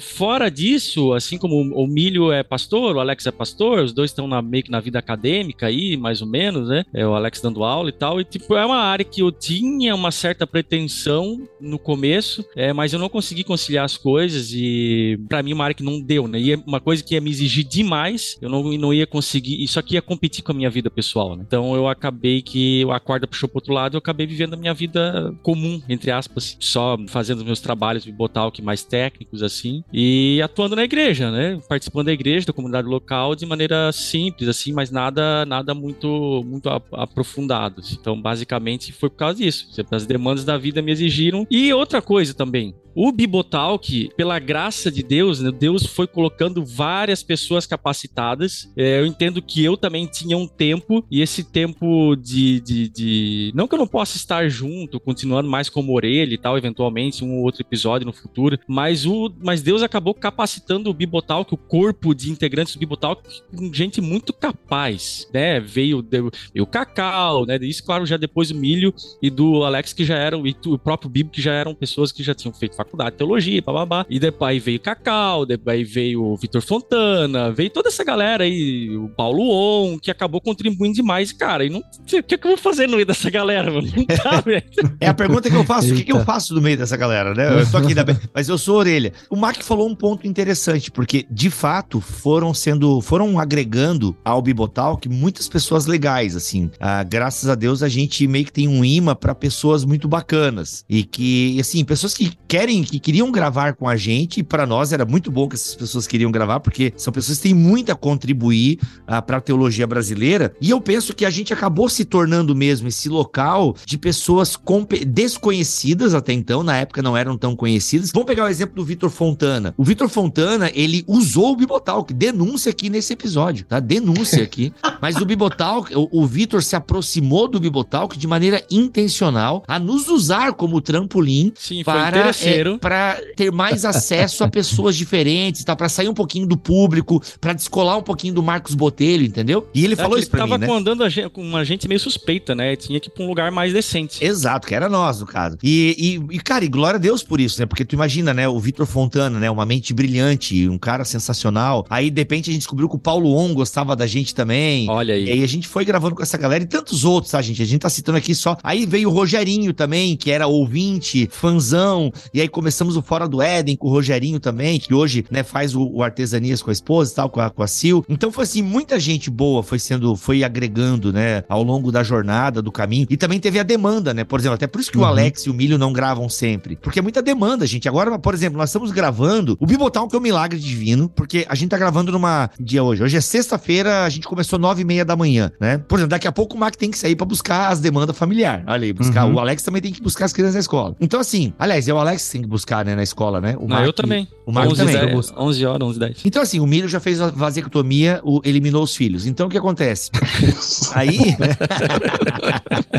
fora disso, assim como o Milho é pastor, o Alex é pastor, pastor, os dois estão na, meio que na vida acadêmica aí, mais ou menos, né? É o Alex dando aula e tal. E, tipo, é uma área que eu tinha uma certa pretensão no começo, é, mas eu não consegui conciliar as coisas e, para mim, uma área que não deu, né? E é uma coisa que ia me exigir demais, eu não, não ia conseguir. Isso aqui ia competir com a minha vida pessoal, né? Então eu acabei que a corda puxou pro outro lado, eu acabei vivendo a minha vida comum, entre aspas, só fazendo os meus trabalhos de botar o que mais técnicos, assim, e atuando na igreja, né? Participando da igreja, da comunidade local de maneira simples, assim, mas nada, nada muito, muito aprofundado. Então, basicamente, foi por causa disso. As demandas da vida me exigiram. E outra coisa também, o Bibotalk, pela graça de Deus, né, Deus foi colocando várias pessoas capacitadas. É, eu entendo que eu também tinha um tempo, e esse tempo de, de, de, Não que eu não possa estar junto, continuando mais como orelha e tal, eventualmente, um ou outro episódio no futuro, mas, o, mas Deus acabou capacitando o Bibotalk, o corpo de integrantes do Bibotalk, com gente muito capaz, né? Veio, veio o Cacau, né? Isso, claro, já depois o Milho e do Alex, que já eram, e o próprio Bibo, que já eram pessoas que já tinham feito faculdade de teologia, bababá. E depois veio Cacau, depois veio o Vitor Fontana, veio toda essa galera aí, o Paulo On, que acabou contribuindo demais, cara. E não o que, que eu vou fazer no meio dessa galera, mano? Não tá, É a pergunta que eu faço: o que, que eu faço no meio dessa galera, né? Eu tô aqui, da... mas eu sou orelha. O Mac falou um ponto interessante, porque de fato foram sendo, foram agregando ao Bibotalk muitas pessoas legais, assim. Ah, graças a Deus a gente meio que tem um imã para pessoas muito bacanas e que, assim, pessoas que querem querem, que queriam gravar com a gente, e para nós era muito bom que essas pessoas queriam gravar, porque são pessoas que têm muito a contribuir uh, ah, para a teologia brasileira. E eu penso que a gente acabou se tornando mesmo esse local de pessoas desconhecidas até então, na época não eram tão conhecidas. Vamos pegar o exemplo do Vitor Fontana. O Vitor Fontana, ele usou o Bibotalk, denúncia aqui nesse episódio, tá? Denúncia aqui. Mas o Bibotalk, o, o Vitor se aproximou do Bibotalk de maneira intencional a nos usar como trampolim Sim, para é, para ter mais acesso a pessoas diferentes, tá? Para sair um pouquinho do público, para descolar um pouquinho do Marcos Botelho, entendeu? E ele é falou isso pra tava mim, né? andando com uma gente meio suspeita, né? Tinha que ir pra um lugar mais decente. Exato, que era nós, no caso. E, e, e cara, e glória a Deus por isso, né? Porque tu imagina, né? O Vitor Fontana, né? Uma mente brilhante, um cara sensacional. Aí, de repente, a gente descobriu que o Paulo On gostava da gente também. Olha aí. E aí a gente foi gravando com essa galera e tantos outros, tá, gente? A gente tá citando aqui só. Aí veio o Rogerinho também, que era ouvinte, fanzão. E aí começamos o Fora do Éden com o Rogerinho também, que hoje, né, faz o, o artesanias com a esposa e tal, com a, com a Sil. Então foi assim, muita gente boa foi sendo, foi agregando, né, ao longo da jornada, do caminho. E também teve a demanda, né? Por exemplo, até por isso que uhum. o Alex e o Milho não gravam sempre. Porque é muita demanda, gente. Agora, por exemplo, nós estamos gravando o Bibotal, que é um milagre divino, porque a gente tá gravando numa dia hoje. Hoje é sexta-feira, a gente começou nove e meia da manhã, né? Por exemplo, daqui a pouco o Mac tem que sair para buscar as demandas familiares. Olha aí, buscar. Uhum. O Alex também tem que buscar as crianças na escola. Então, assim, aliás, é o Alex que buscar, né, na escola, né? O Não, Mark, eu também. O Marco 11, também. 10, 11 horas, 11, 10. Então, assim, o Milho já fez a vasectomia, o, eliminou os filhos. Então, o que acontece? Aí...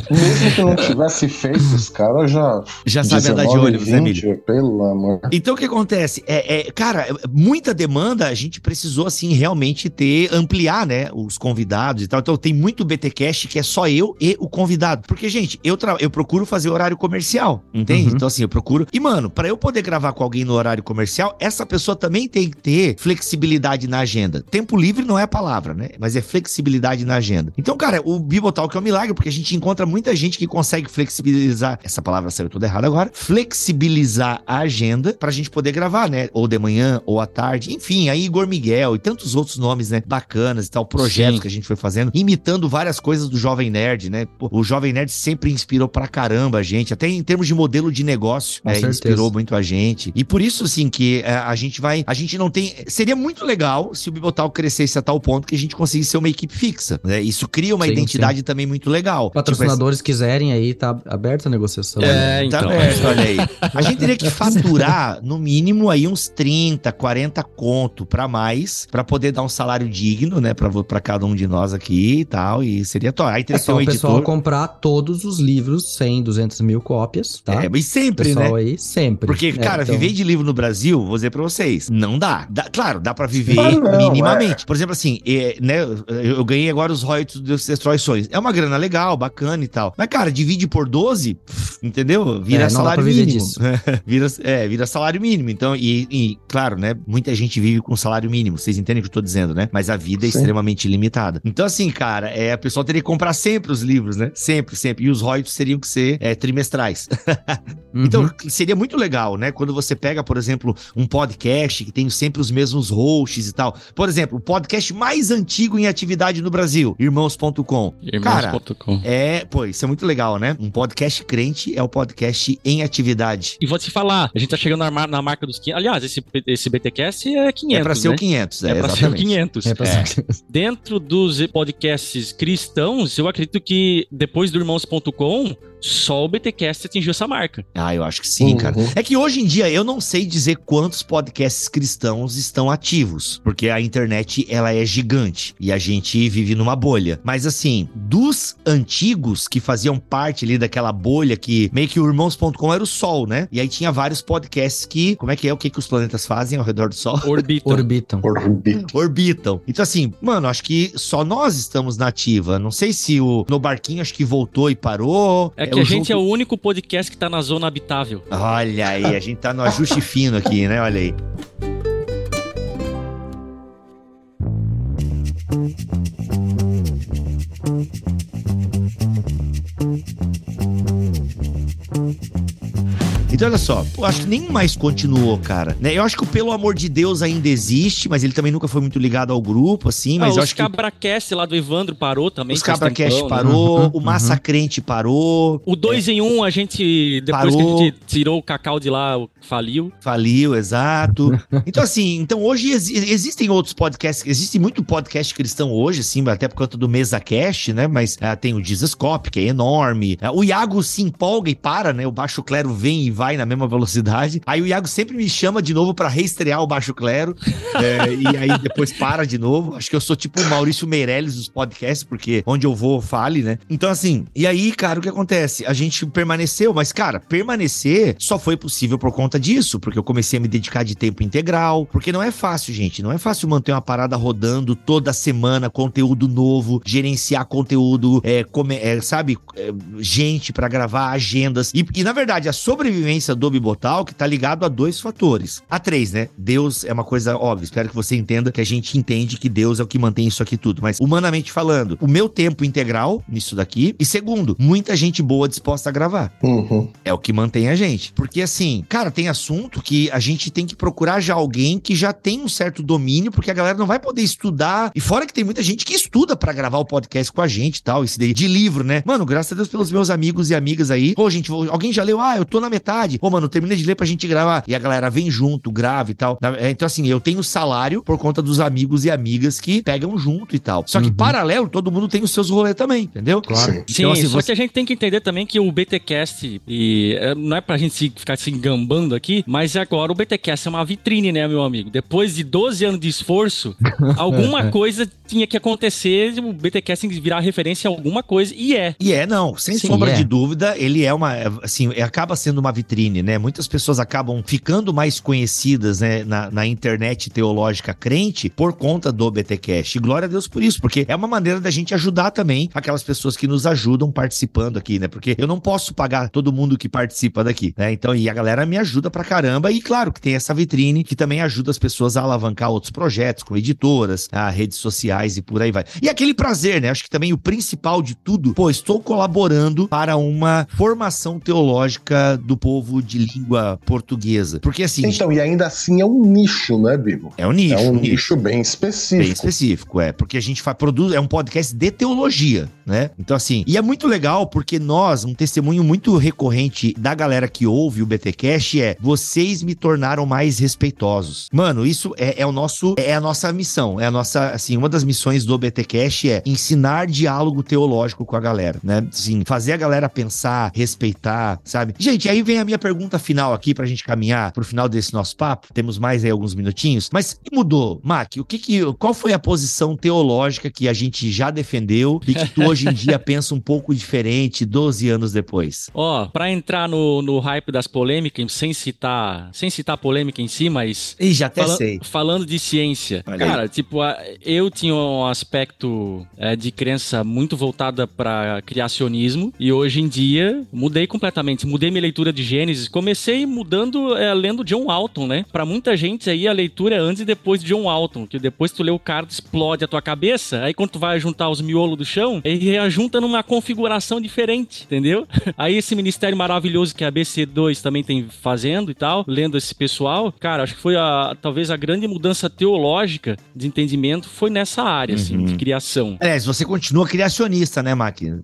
Mesmo que não tivesse feito, os caras já... Já sabem andar de ônibus, 20, né, Milho? Pelo amor. Então, o que acontece? É, é, cara, muita demanda, a gente precisou, assim, realmente ter, ampliar, né, os convidados e tal. Então, tem muito BTcast que é só eu e o convidado. Porque, gente, eu, eu procuro fazer horário comercial, entende? Uhum. Então, assim, eu procuro... E, mano, para eu poder gravar com alguém no horário comercial, essa pessoa também tem que ter flexibilidade na agenda. Tempo livre não é a palavra, né? Mas é flexibilidade na agenda. Então, cara, o Bibotalk é um milagre, porque a gente encontra muita gente que consegue flexibilizar. Essa palavra saiu toda errada agora. Flexibilizar a agenda pra gente poder gravar, né? Ou de manhã, ou à tarde. Enfim, aí Igor Miguel e tantos outros nomes, né? Bacanas e tal, projetos Sim. que a gente foi fazendo, imitando várias coisas do Jovem Nerd, né? Pô, o Jovem Nerd sempre inspirou pra caramba a gente, até em termos de modelo de negócio, né? inspirou muito a gente. E por isso, assim, que é, a gente vai. A gente não tem. Seria muito legal se o Bibotal crescesse a tal ponto que a gente conseguisse ser uma equipe fixa. Né? Isso cria uma sim, identidade sim. também muito legal. Patrocinadores tipo, quiserem aí, tá aberta a negociação. É, né? então. Tá aberto, olha aí. A gente teria que faturar, no mínimo, aí uns 30, 40 conto para mais, para poder dar um salário digno, né, para cada um de nós aqui e tal. E seria top. Aí teria é só um o pessoal comprar todos os livros, 100, 200 mil cópias, tá? É, mas sempre, pessoal né? aí, sempre. Porque, é, cara, então... viver de livro no Brasil, vou dizer pra vocês, não dá. dá claro, dá pra viver ah, não, minimamente. É. Por exemplo, assim, é, né, eu ganhei agora os royalties dos Sonhos. É uma grana legal, bacana e tal. Mas, cara, divide por 12, entendeu? Vira é, salário mínimo. vira, é, vira salário mínimo. Então, e, e, claro, né, muita gente vive com salário mínimo. Vocês entendem o que eu tô dizendo, né? Mas a vida é Sim. extremamente limitada. Então, assim, cara, é, a pessoa teria que comprar sempre os livros, né? Sempre, sempre. E os royalties teriam que ser é, trimestrais. uhum. Então, seria muito legal, né? Quando você pega, por exemplo, um podcast que tem sempre os mesmos hosts e tal. Por exemplo, o podcast mais antigo em atividade no Brasil, irmãos.com. Irmãos.com. É, pô, isso é muito legal, né? Um podcast crente é o podcast em atividade. E vou te falar, a gente tá chegando na, na marca dos 500. Aliás, esse, esse BTcast é 500. É pra ser né? o 500, é, é pra exatamente. ser o 500. É pra é. ser... Dentro dos podcasts cristãos, eu acredito que depois do irmãos.com, só o BTcast atingiu essa marca. Ah, eu acho que sim, uhum. É que hoje em dia eu não sei dizer quantos podcasts cristãos estão ativos, porque a internet ela é gigante e a gente vive numa bolha. Mas assim, dos antigos que faziam parte ali daquela bolha que meio que o irmãos.com era o sol, né? E aí tinha vários podcasts que, como é que é? O que que os planetas fazem ao redor do sol? Orbitam. Orbitam. Orbitam. Orbitam. Então assim, mano, acho que só nós estamos na ativa. Não sei se o no barquinho acho que voltou e parou. É que a gente é o único podcast que tá na zona habitável. Olha aí, a gente tá no ajuste fino aqui, né? Olha aí. Então, olha só, eu acho que nenhum mais continuou, cara. Né? Eu acho que o Pelo Amor de Deus ainda existe, mas ele também nunca foi muito ligado ao grupo, assim. Mas ah, eu acho que. Os Cabracast lá do Evandro parou também. Os Cabracast né? parou, né? uhum, o Massa uhum. Crente parou. O 2 é. em 1, um, a gente, depois parou. que a gente tirou o Cacau de lá, faliu. Faliu, exato. então, assim, então hoje ex existem outros podcasts, existe muito podcast cristão hoje, assim, até por conta do Mesa Cast, né? Mas uh, tem o Jesus Cop, que é enorme. Uh, o Iago se empolga e para, né? O Baixo Clero vem e vai na mesma velocidade. Aí o Iago sempre me chama de novo para reestrear o Baixo Clero. é, e aí depois para de novo. Acho que eu sou tipo o Maurício Meirelles dos podcasts, porque onde eu vou, fale, né? Então, assim, e aí, cara, o que acontece? A gente permaneceu, mas, cara, permanecer só foi possível por conta disso, porque eu comecei a me dedicar de tempo integral. Porque não é fácil, gente. Não é fácil manter uma parada rodando toda semana, conteúdo novo, gerenciar conteúdo, é, come, é, sabe, é, gente para gravar, agendas. E, e, na verdade, a sobrevivência do Bibotal que tá ligado a dois fatores. A três, né? Deus é uma coisa óbvia. Espero que você entenda que a gente entende que Deus é o que mantém isso aqui tudo. Mas, humanamente falando, o meu tempo integral nisso daqui. E segundo, muita gente boa disposta a gravar. Uhum. É o que mantém a gente. Porque, assim, cara, tem assunto que a gente tem que procurar já alguém que já tem um certo domínio, porque a galera não vai poder estudar. E fora que tem muita gente que estuda para gravar o podcast com a gente e tal. Esse daí de livro, né? Mano, graças a Deus pelos meus amigos e amigas aí. Pô, gente, alguém já leu? Ah, eu tô na metade verdade. Pô, mano, termina de ler pra gente gravar. E a galera vem junto, grava e tal. É, então, assim, eu tenho salário por conta dos amigos e amigas que pegam junto e tal. Só que, uhum. paralelo, todo mundo tem os seus rolês também, entendeu? Claro. Sim, então, assim, só você... que a gente tem que entender também que o BTcast, e é, não é pra gente ficar se engambando aqui, mas agora o BTcast é uma vitrine, né, meu amigo? Depois de 12 anos de esforço, alguma coisa tinha que acontecer, o BTcast virar referência a alguma coisa, e é. E é, não, sem Sim, sombra é. de dúvida, ele é uma, assim, acaba sendo uma vitrine, né? Muitas pessoas acabam ficando mais conhecidas, né, na, na internet teológica crente por conta do BTcast. E glória a Deus por isso, porque é uma maneira da gente ajudar também aquelas pessoas que nos ajudam participando aqui, né? Porque eu não posso pagar todo mundo que participa daqui, né? Então, e a galera me ajuda pra caramba, e claro que tem essa vitrine que também ajuda as pessoas a alavancar outros projetos, com editoras, a redes sociais e por aí vai. E aquele prazer, né? Acho que também o principal de tudo, pô, estou colaborando para uma formação teológica do povo de língua portuguesa. Porque assim. Então, e ainda assim é um nicho, né, Bibo? É um nicho. É um nicho, nicho bem específico. Bem específico, é. Porque a gente faz, produz, é um podcast de teologia, né? Então, assim, e é muito legal porque nós, um testemunho muito recorrente da galera que ouve o BTcast é: vocês me tornaram mais respeitosos. Mano, isso é, é o nosso, é a nossa missão, é a nossa, assim, uma das missões do BTcast é ensinar diálogo teológico com a galera, né? Assim, fazer a galera pensar, respeitar, sabe? Gente, aí vem a minha pergunta final aqui pra gente caminhar pro final desse nosso papo. Temos mais aí alguns minutinhos, mas o que mudou, Mac? O que que, qual foi a posição teológica que a gente já defendeu e que tu hoje em dia pensa um pouco diferente 12 anos depois? Ó, oh, pra entrar no, no hype das polêmicas, sem citar, sem citar polêmica em si, mas... Ih, já até fala, sei. Falando de ciência. Olha cara, aí. tipo, eu tinha um aspecto é, de crença muito voltada para criacionismo e hoje em dia mudei completamente. Mudei minha leitura de Gênesis. Comecei mudando, é, lendo John Alton, né? Para muita gente aí a leitura é antes e depois de John Alton, que depois tu lê o cara, explode a tua cabeça, aí quando tu vai juntar os miolos do chão, ele reajunta numa configuração diferente, entendeu? Aí esse ministério maravilhoso que a BC2 também tem fazendo e tal, lendo esse pessoal, cara, acho que foi a talvez a grande mudança teológica de entendimento foi nessa área, uhum. assim, de uhum. criação. É, você continua criacionista, né?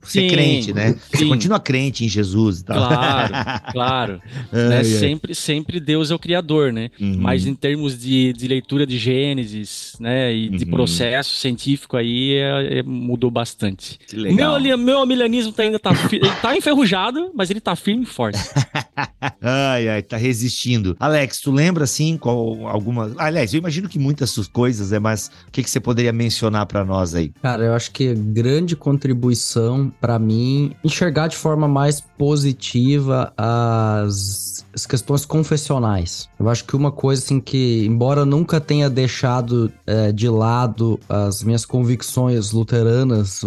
Você é sim, é crente, né? Sim. Você continua crente em Jesus e tal. Claro, claro. Né? Sempre, sempre Deus é o criador, né? Uhum. Mas em termos de, de leitura de Gênesis, né, e de uhum. processo científico aí, é, é, mudou bastante. Que legal. Meu, meu milenismo tá ainda tá, tá enferrujado, mas ele tá firme e forte. ai, ai, tá resistindo. Alex, tu lembra, assim, qual alguma... Aliás, eu imagino que muitas coisas, é, mas o que, que você poderia mencionar para nós aí? Cara, eu acho que grande contribuição para mim enxergar de forma mais positiva as, as questões confessionais. Eu acho que uma coisa assim que, embora eu nunca tenha deixado é, de lado as minhas convicções luteranas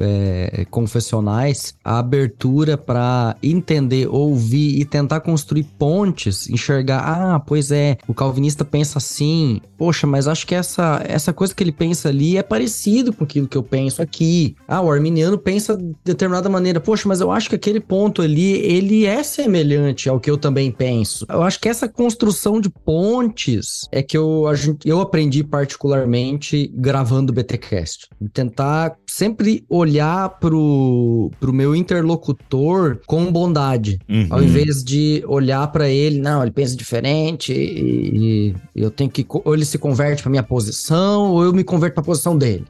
é, confessionais, a abertura para entender, ouvir e tentar construir pontes, enxergar, ah, pois é, o calvinista pensa assim, poxa, mas acho que essa, essa coisa que ele pensa ali é parecido com aquilo que eu penso aqui. Ah, o arminiano pensa de determinada maneira, poxa, mas eu acho que aquele ponto ali, ele é semelhante ao que eu também penso. Eu acho que essa construção de pontes é que eu, eu aprendi particularmente gravando o BTcast. Tentar sempre olhar pro, pro meu interlocutor com bondade, uhum. ao invés de olhar para ele, não, ele pensa diferente e, e, eu tenho que ou ele se converte para minha posição ou eu me converto para a posição dele.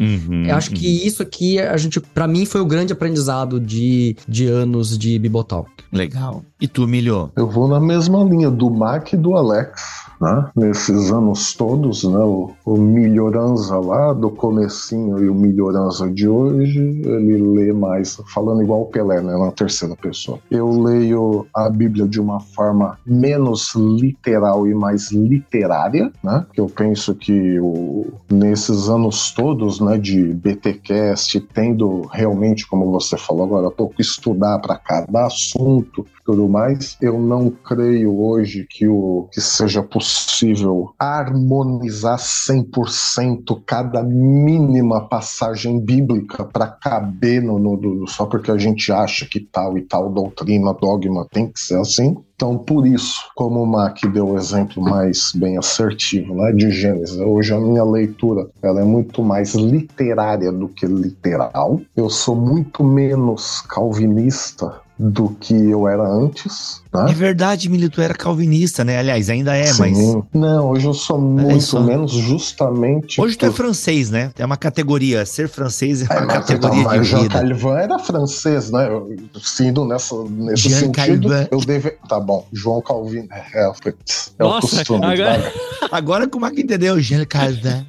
Uhum, eu acho uhum. que isso aqui a gente, para mim, foi o grande aprendizado de, de anos de Bibotalk. Legal. E tu, Milho? Eu vou na mesma linha do Mac e do Alex né? nesses anos todos, né? o, o Melhorança lá do comecinho e o Melhorança de hoje, ele lê mais, falando igual o Pelé, né? na terceira pessoa. Eu leio a Bíblia de uma forma menos literal e mais literária, né? que eu penso que o, nesses anos todos né, de BTcast, tendo realmente, como você falou agora há pouco, estudar para cada assunto, tudo mais, eu não creio hoje que o que seja possível harmonizar 100% cada mínima passagem bíblica para caber no, no, só porque a gente acha que tal e tal doutrina, dogma tem que ser assim. Então, por isso, como o Mac deu o exemplo mais bem assertivo né, de Gênesis, hoje a minha leitura ela é muito mais literária do que literal. Eu sou muito menos calvinista do que eu era antes. Né? É verdade, Milito era calvinista, né? Aliás, ainda é, Sim. mas. Não, hoje eu sou é muito é menos, justamente. Hoje por... tu é francês, né? É uma categoria. Ser francês é uma é, categoria então, de Jean vida. Calvin era francês, né? Eu, sendo nessa, nesse Jean sentido, Calvin. eu deve. Tá bom, João Calvin. É, é, é Nossa, o costume. Agora, agora como é que entendeu? Jean Calvin.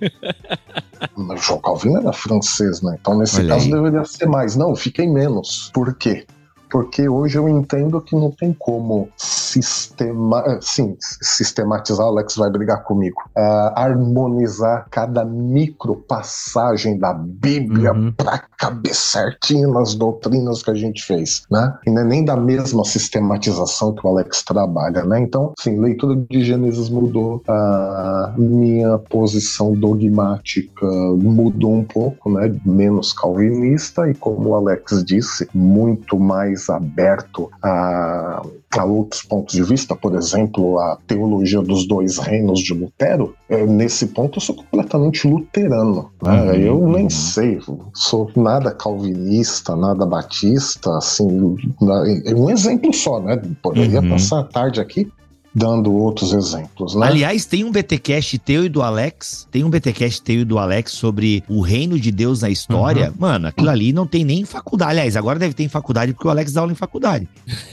Mas João Calvin era francês, né? Então, nesse Olha caso, aí. deveria ser mais. Não, fiquei menos. Por quê? Porque hoje eu entendo que não tem como sistema, sim, sistematizar, o Alex vai brigar comigo, uh, harmonizar cada micro passagem da Bíblia uhum. para caber certinho nas doutrinas que a gente fez, né? E não é nem da mesma sistematização que o Alex trabalha, né? Então, sim, leitura de Gênesis mudou, a minha posição dogmática mudou um pouco, né? Menos calvinista e como o Alex disse, muito mais mais aberto a, a outros pontos de vista, por exemplo, a teologia dos dois reinos de Lutero, é, nesse ponto eu sou completamente luterano. Né? Uhum. Eu nem sei, sou nada calvinista, nada batista, assim, é um exemplo só, né? Poderia uhum. passar a tarde aqui dando outros exemplos, né? Aliás, tem um BTcast teu e do Alex, tem um BTcast teu e do Alex sobre o reino de Deus na história. Uhum. Mano, aquilo ali não tem nem faculdade. Aliás, agora deve ter em faculdade porque o Alex dá aula em faculdade.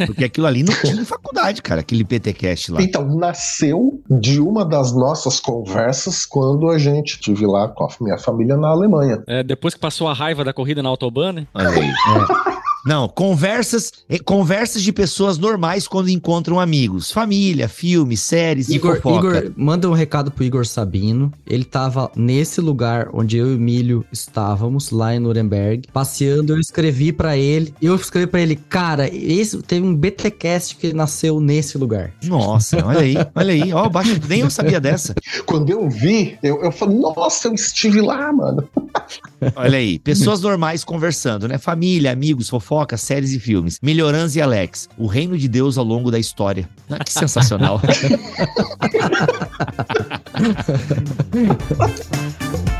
Porque aquilo ali não tinha em faculdade, cara, aquele BTcast lá. Então, nasceu de uma das nossas conversas quando a gente tive lá com a minha família na Alemanha. É, depois que passou a raiva da corrida na Autobahn, né? Olha aí. É. Não, conversas, eh, conversas de pessoas normais quando encontram amigos, família, filmes, séries Igor, e fofoca. Igor, manda um recado pro Igor Sabino. Ele tava nesse lugar onde eu e o Emílio estávamos, lá em Nuremberg, passeando. Eu escrevi para ele, eu escrevi para ele, cara, esse teve um BTcast que nasceu nesse lugar. Nossa, olha aí, olha aí, ó, baixo, nem eu sabia dessa. Quando eu vi, eu, eu falei, nossa, eu estive lá, mano. Olha aí, pessoas normais conversando, né? Família, amigos, fofoca séries e filmes. Melhorans e Alex, o reino de Deus ao longo da história. Ah, que sensacional.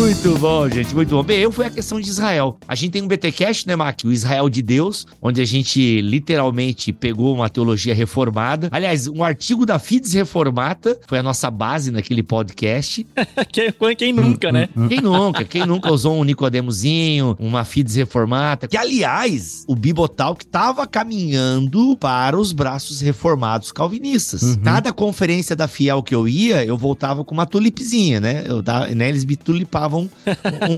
Muito bom, gente, muito bom. Bem, eu fui a questão de Israel. A gente tem um BTcast, né, Mac? O Israel de Deus, onde a gente literalmente pegou uma teologia reformada. Aliás, um artigo da FIDES Reformata foi a nossa base naquele podcast. quem, quem, nunca, né? Quem nunca? Quem nunca usou um Nicodemozinho, uma FIDES Reformata? Que, aliás, o Bibotalk estava caminhando para os braços reformados calvinistas. Uhum. Cada conferência da Fiel que eu ia, eu voltava com uma tulipezinha, né? Eu, né eles me tulipavam um,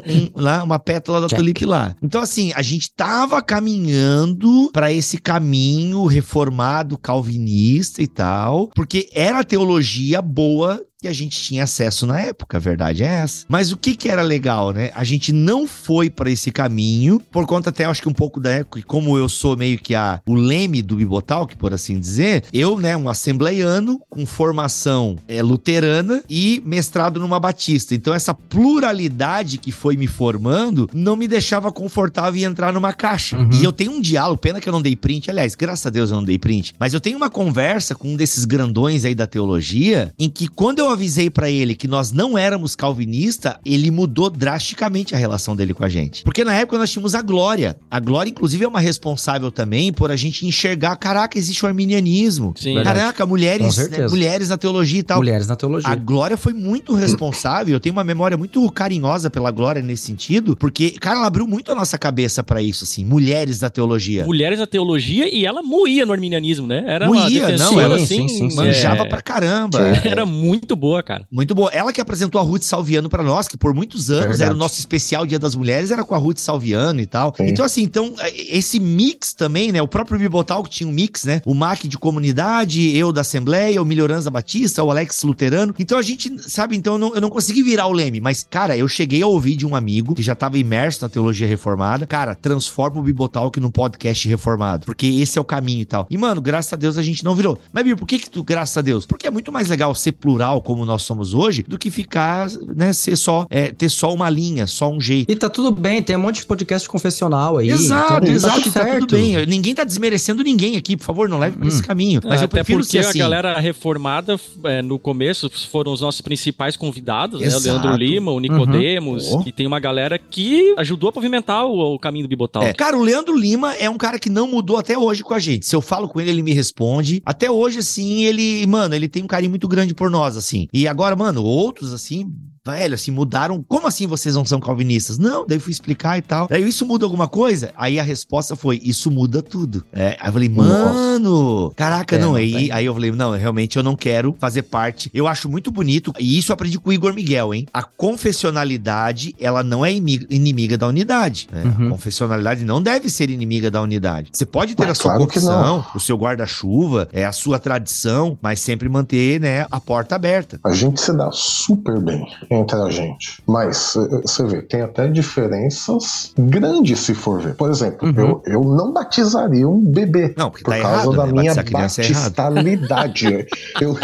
um, lá, uma pétala da Check. tulipe lá. Então, assim, a gente tava caminhando para esse caminho reformado calvinista e tal, porque era a teologia boa que a gente tinha acesso na época, a verdade é essa. Mas o que que era legal, né? A gente não foi para esse caminho, por conta até acho que um pouco da época, como eu sou meio que a, o leme do Bibotalk, por assim dizer, eu, né, um assembleiano com formação é, luterana e mestrado numa batista. Então essa pluralidade que foi me formando não me deixava confortável em entrar numa caixa. Uhum. E eu tenho um diálogo, pena que eu não dei print, aliás, graças a Deus eu não dei print, mas eu tenho uma conversa com um desses grandões aí da teologia, em que quando eu avisei para ele que nós não éramos calvinista, ele mudou drasticamente a relação dele com a gente. Porque na época nós tínhamos a Glória. A Glória, inclusive, é uma responsável também por a gente enxergar, caraca, existe o arminianismo. Sim. Caraca, mulheres, né, mulheres na teologia e tal. Mulheres na teologia. A Glória foi muito responsável. Eu tenho uma memória muito carinhosa pela Glória nesse sentido, porque, cara, ela abriu muito a nossa cabeça para isso, assim, mulheres da teologia. Mulheres na teologia e ela moía no arminianismo, né? Era moía, não, ela assim, sim, sim, manjava é... pra caramba. Era muito boa, cara. Muito boa. Ela que apresentou a Ruth Salviano para nós, que por muitos anos era o nosso especial Dia das Mulheres, era com a Ruth Salviano e tal. Sim. Então, assim, então, esse mix também, né? O próprio Bibotal que tinha um mix, né? O Mac de comunidade, eu da Assembleia, o Melhoranza Batista, o Alex Luterano. Então a gente, sabe, então eu não, eu não consegui virar o leme, mas, cara, eu cheguei a ouvir de um amigo que já estava imerso na teologia reformada. Cara, transforma o Bibotalk num podcast reformado, porque esse é o caminho e tal. E, mano, graças a Deus a gente não virou. Mas, Bíblia, por que que tu, graças a Deus? Porque é muito mais legal ser plural, como nós somos hoje, do que ficar, né, ser só, é, ter só uma linha, só um jeito. E tá tudo bem, tem um monte de podcast confessional aí. Exato, então, exato, tá, tá tudo bem. Ninguém tá desmerecendo ninguém aqui, por favor, não leve por hum. esse caminho. Mas é, eu prefiro porque assim. a galera reformada, é, no começo, foram os nossos principais convidados, exato. né? O Leandro Lima, o Nicodemos, uhum. e tem uma galera que ajudou a pavimentar o, o caminho do Bibotal. É. Cara, o Leandro Lima é um cara que não mudou até hoje com a gente. Se eu falo com ele, ele me responde. Até hoje, assim, ele, mano, ele tem um carinho muito grande por nós, assim. E agora, mano, outros, assim, velho, assim, mudaram. Como assim vocês não são calvinistas? Não, daí fui explicar e tal. Daí isso muda alguma coisa? Aí a resposta foi: isso muda tudo. É, aí eu falei, mano, Nossa. caraca, é, não. Aí, aí eu falei, não, realmente eu não quero fazer parte. Eu acho muito bonito, e isso eu aprendi com o Igor Miguel, hein? A confessionalidade, ela não é inimiga da unidade. Né? Uhum. A confessionalidade não deve ser inimiga da unidade. Você pode ter mas a sua claro confissão, o seu guarda-chuva, é a sua tradição, mas sempre manter, né, a porta aberta. A gente se dá super bem entre a gente. Mas você vê, tem até diferenças grandes se for ver. Por exemplo, uhum. eu, eu não batizaria um bebê não, por tá causa errado, da né? minha é batistalidade. eu...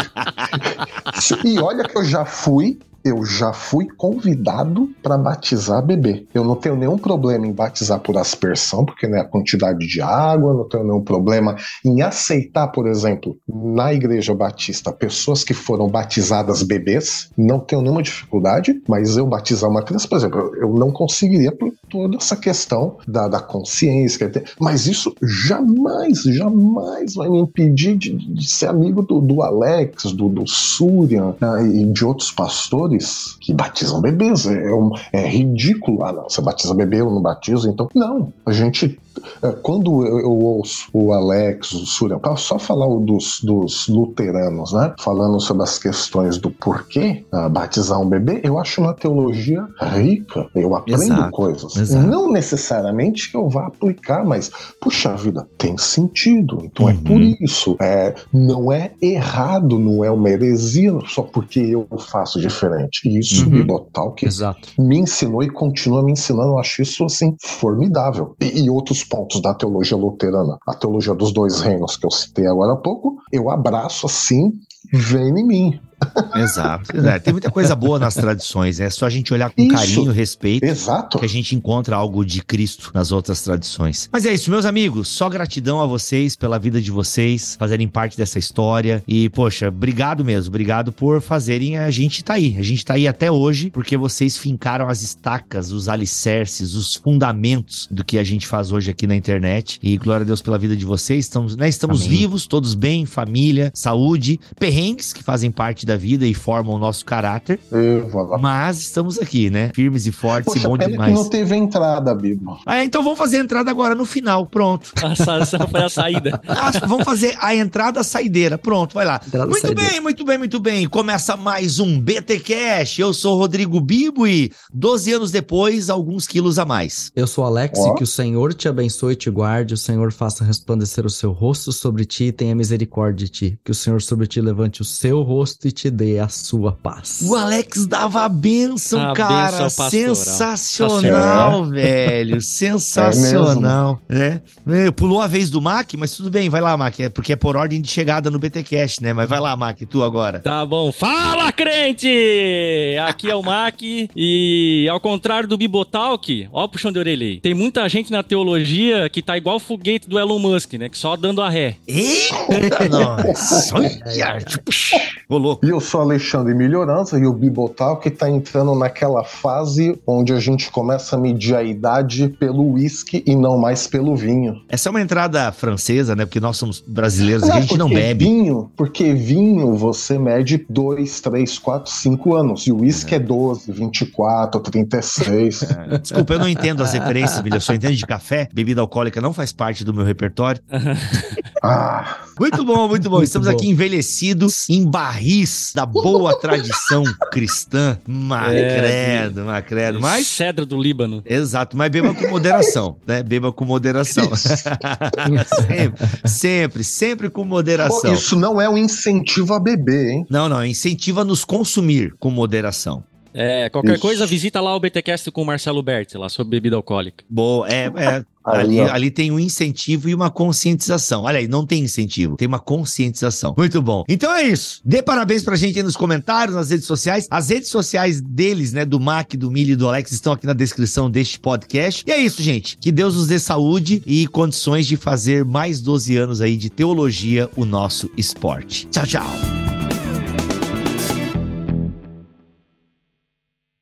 e olha que eu já fui eu já fui convidado para batizar bebê. Eu não tenho nenhum problema em batizar por aspersão, porque né, a quantidade de água, não tenho nenhum problema em aceitar, por exemplo, na igreja batista, pessoas que foram batizadas bebês, não tenho nenhuma dificuldade, mas eu batizar uma criança, por exemplo, eu não conseguiria por toda essa questão da, da consciência, mas isso jamais, jamais vai me impedir de, de ser amigo do, do Alex, do, do Surian né, e de outros pastores pastores que batizam bebês. É, um, é ridículo. Ah, não, você batiza bebê, eu não batizo, então. Não, a gente quando eu, ouço o Alex, o Surya, só falar dos, dos luteranos, né? Falando sobre as questões do porquê uh, batizar um bebê, eu acho uma teologia rica. Eu aprendo exato, coisas. Exato. Não necessariamente que eu vá aplicar, mas, puxa vida, tem sentido. Então uhum. é por uhum. isso. É, não é errado, não é uma heresia só porque eu faço diferente. E isso uhum. Bibotal que exato. me ensinou e continua me ensinando. Eu acho isso assim formidável. E, e outros pontos da teologia luterana, a teologia dos dois reinos que eu citei agora há pouco, eu abraço assim, vem em mim. Exato. É, tem muita coisa boa nas tradições. É só a gente olhar com isso. carinho, respeito. Exato. Que a gente encontra algo de Cristo nas outras tradições. Mas é isso, meus amigos. Só gratidão a vocês pela vida de vocês, fazerem parte dessa história. E, poxa, obrigado mesmo. Obrigado por fazerem a gente tá aí. A gente tá aí até hoje porque vocês fincaram as estacas, os alicerces, os fundamentos do que a gente faz hoje aqui na internet. E glória a Deus pela vida de vocês. Estamos, né, estamos vivos, todos bem, família, saúde, perrengues que fazem parte da vida e formam o nosso caráter. Mas estamos aqui, né? Firmes e fortes Poxa, e bom demais. Que não teve entrada, Bibo. Ah, então vamos fazer a entrada agora no final. Pronto. Essa foi a saída. Ah, vamos fazer a entrada a saideira. Pronto, vai lá. Entrada muito saideira. bem, muito bem, muito bem. Começa mais um BT Cash. Eu sou Rodrigo Bibo e 12 anos depois, alguns quilos a mais. Eu sou Alex oh. e que o Senhor te abençoe e te guarde. O Senhor faça resplandecer o seu rosto sobre ti e tenha misericórdia de ti. Que o Senhor sobre ti levante o seu rosto e te dê a sua paz. O Alex dava a benção, a cara. Benção Sensacional, velho. É Sensacional. É né? Pulou a vez do Mac, mas tudo bem, vai lá, Mac. É porque é por ordem de chegada no BTcast, né? Mas vai lá, Mac, tu agora. Tá bom. Fala, crente! Aqui é o Mac e ao contrário do Bibotalk, ó, puxão de orelha aí. Tem muita gente na teologia que tá igual o foguete do Elon Musk, né? Que só dando a ré. Eita, nossa. Olha, tipo, louco. E eu sou Alexandre Melhorança e o Bibotal que tá entrando naquela fase onde a gente começa a medir a idade pelo uísque e não mais pelo vinho. Essa é uma entrada francesa, né? Porque nós somos brasileiros e a gente não bebe. Vinho, porque vinho você mede 2, 3, 4, 5 anos. E o uísque é. é 12, 24, 36. É. Desculpa, eu não entendo as referências, Bilha. Eu só entendo de café. Bebida alcoólica não faz parte do meu repertório. ah. Muito bom, muito bom. Muito Estamos bom. aqui envelhecidos em barris da boa tradição cristã. Macredo, é, macredo. Mas. Cedro do Líbano. Exato, mas beba com moderação, né? Beba com moderação. sempre, sempre, sempre com moderação. Pô, isso não é um incentivo a beber, hein? Não, não, é incentivo a nos consumir com moderação. É, qualquer Isso. coisa, visita lá o BTcast com o Marcelo Berti, lá sobre bebida alcoólica. Boa, é, é ali, ali tem um incentivo e uma conscientização. Olha aí, não tem incentivo, tem uma conscientização. Muito bom. Então é isso. Dê parabéns pra gente aí nos comentários, nas redes sociais. As redes sociais deles, né, do Mac, do Mili e do Alex, estão aqui na descrição deste podcast. E é isso, gente. Que Deus nos dê saúde e condições de fazer mais 12 anos aí de teologia o nosso esporte. Tchau, tchau.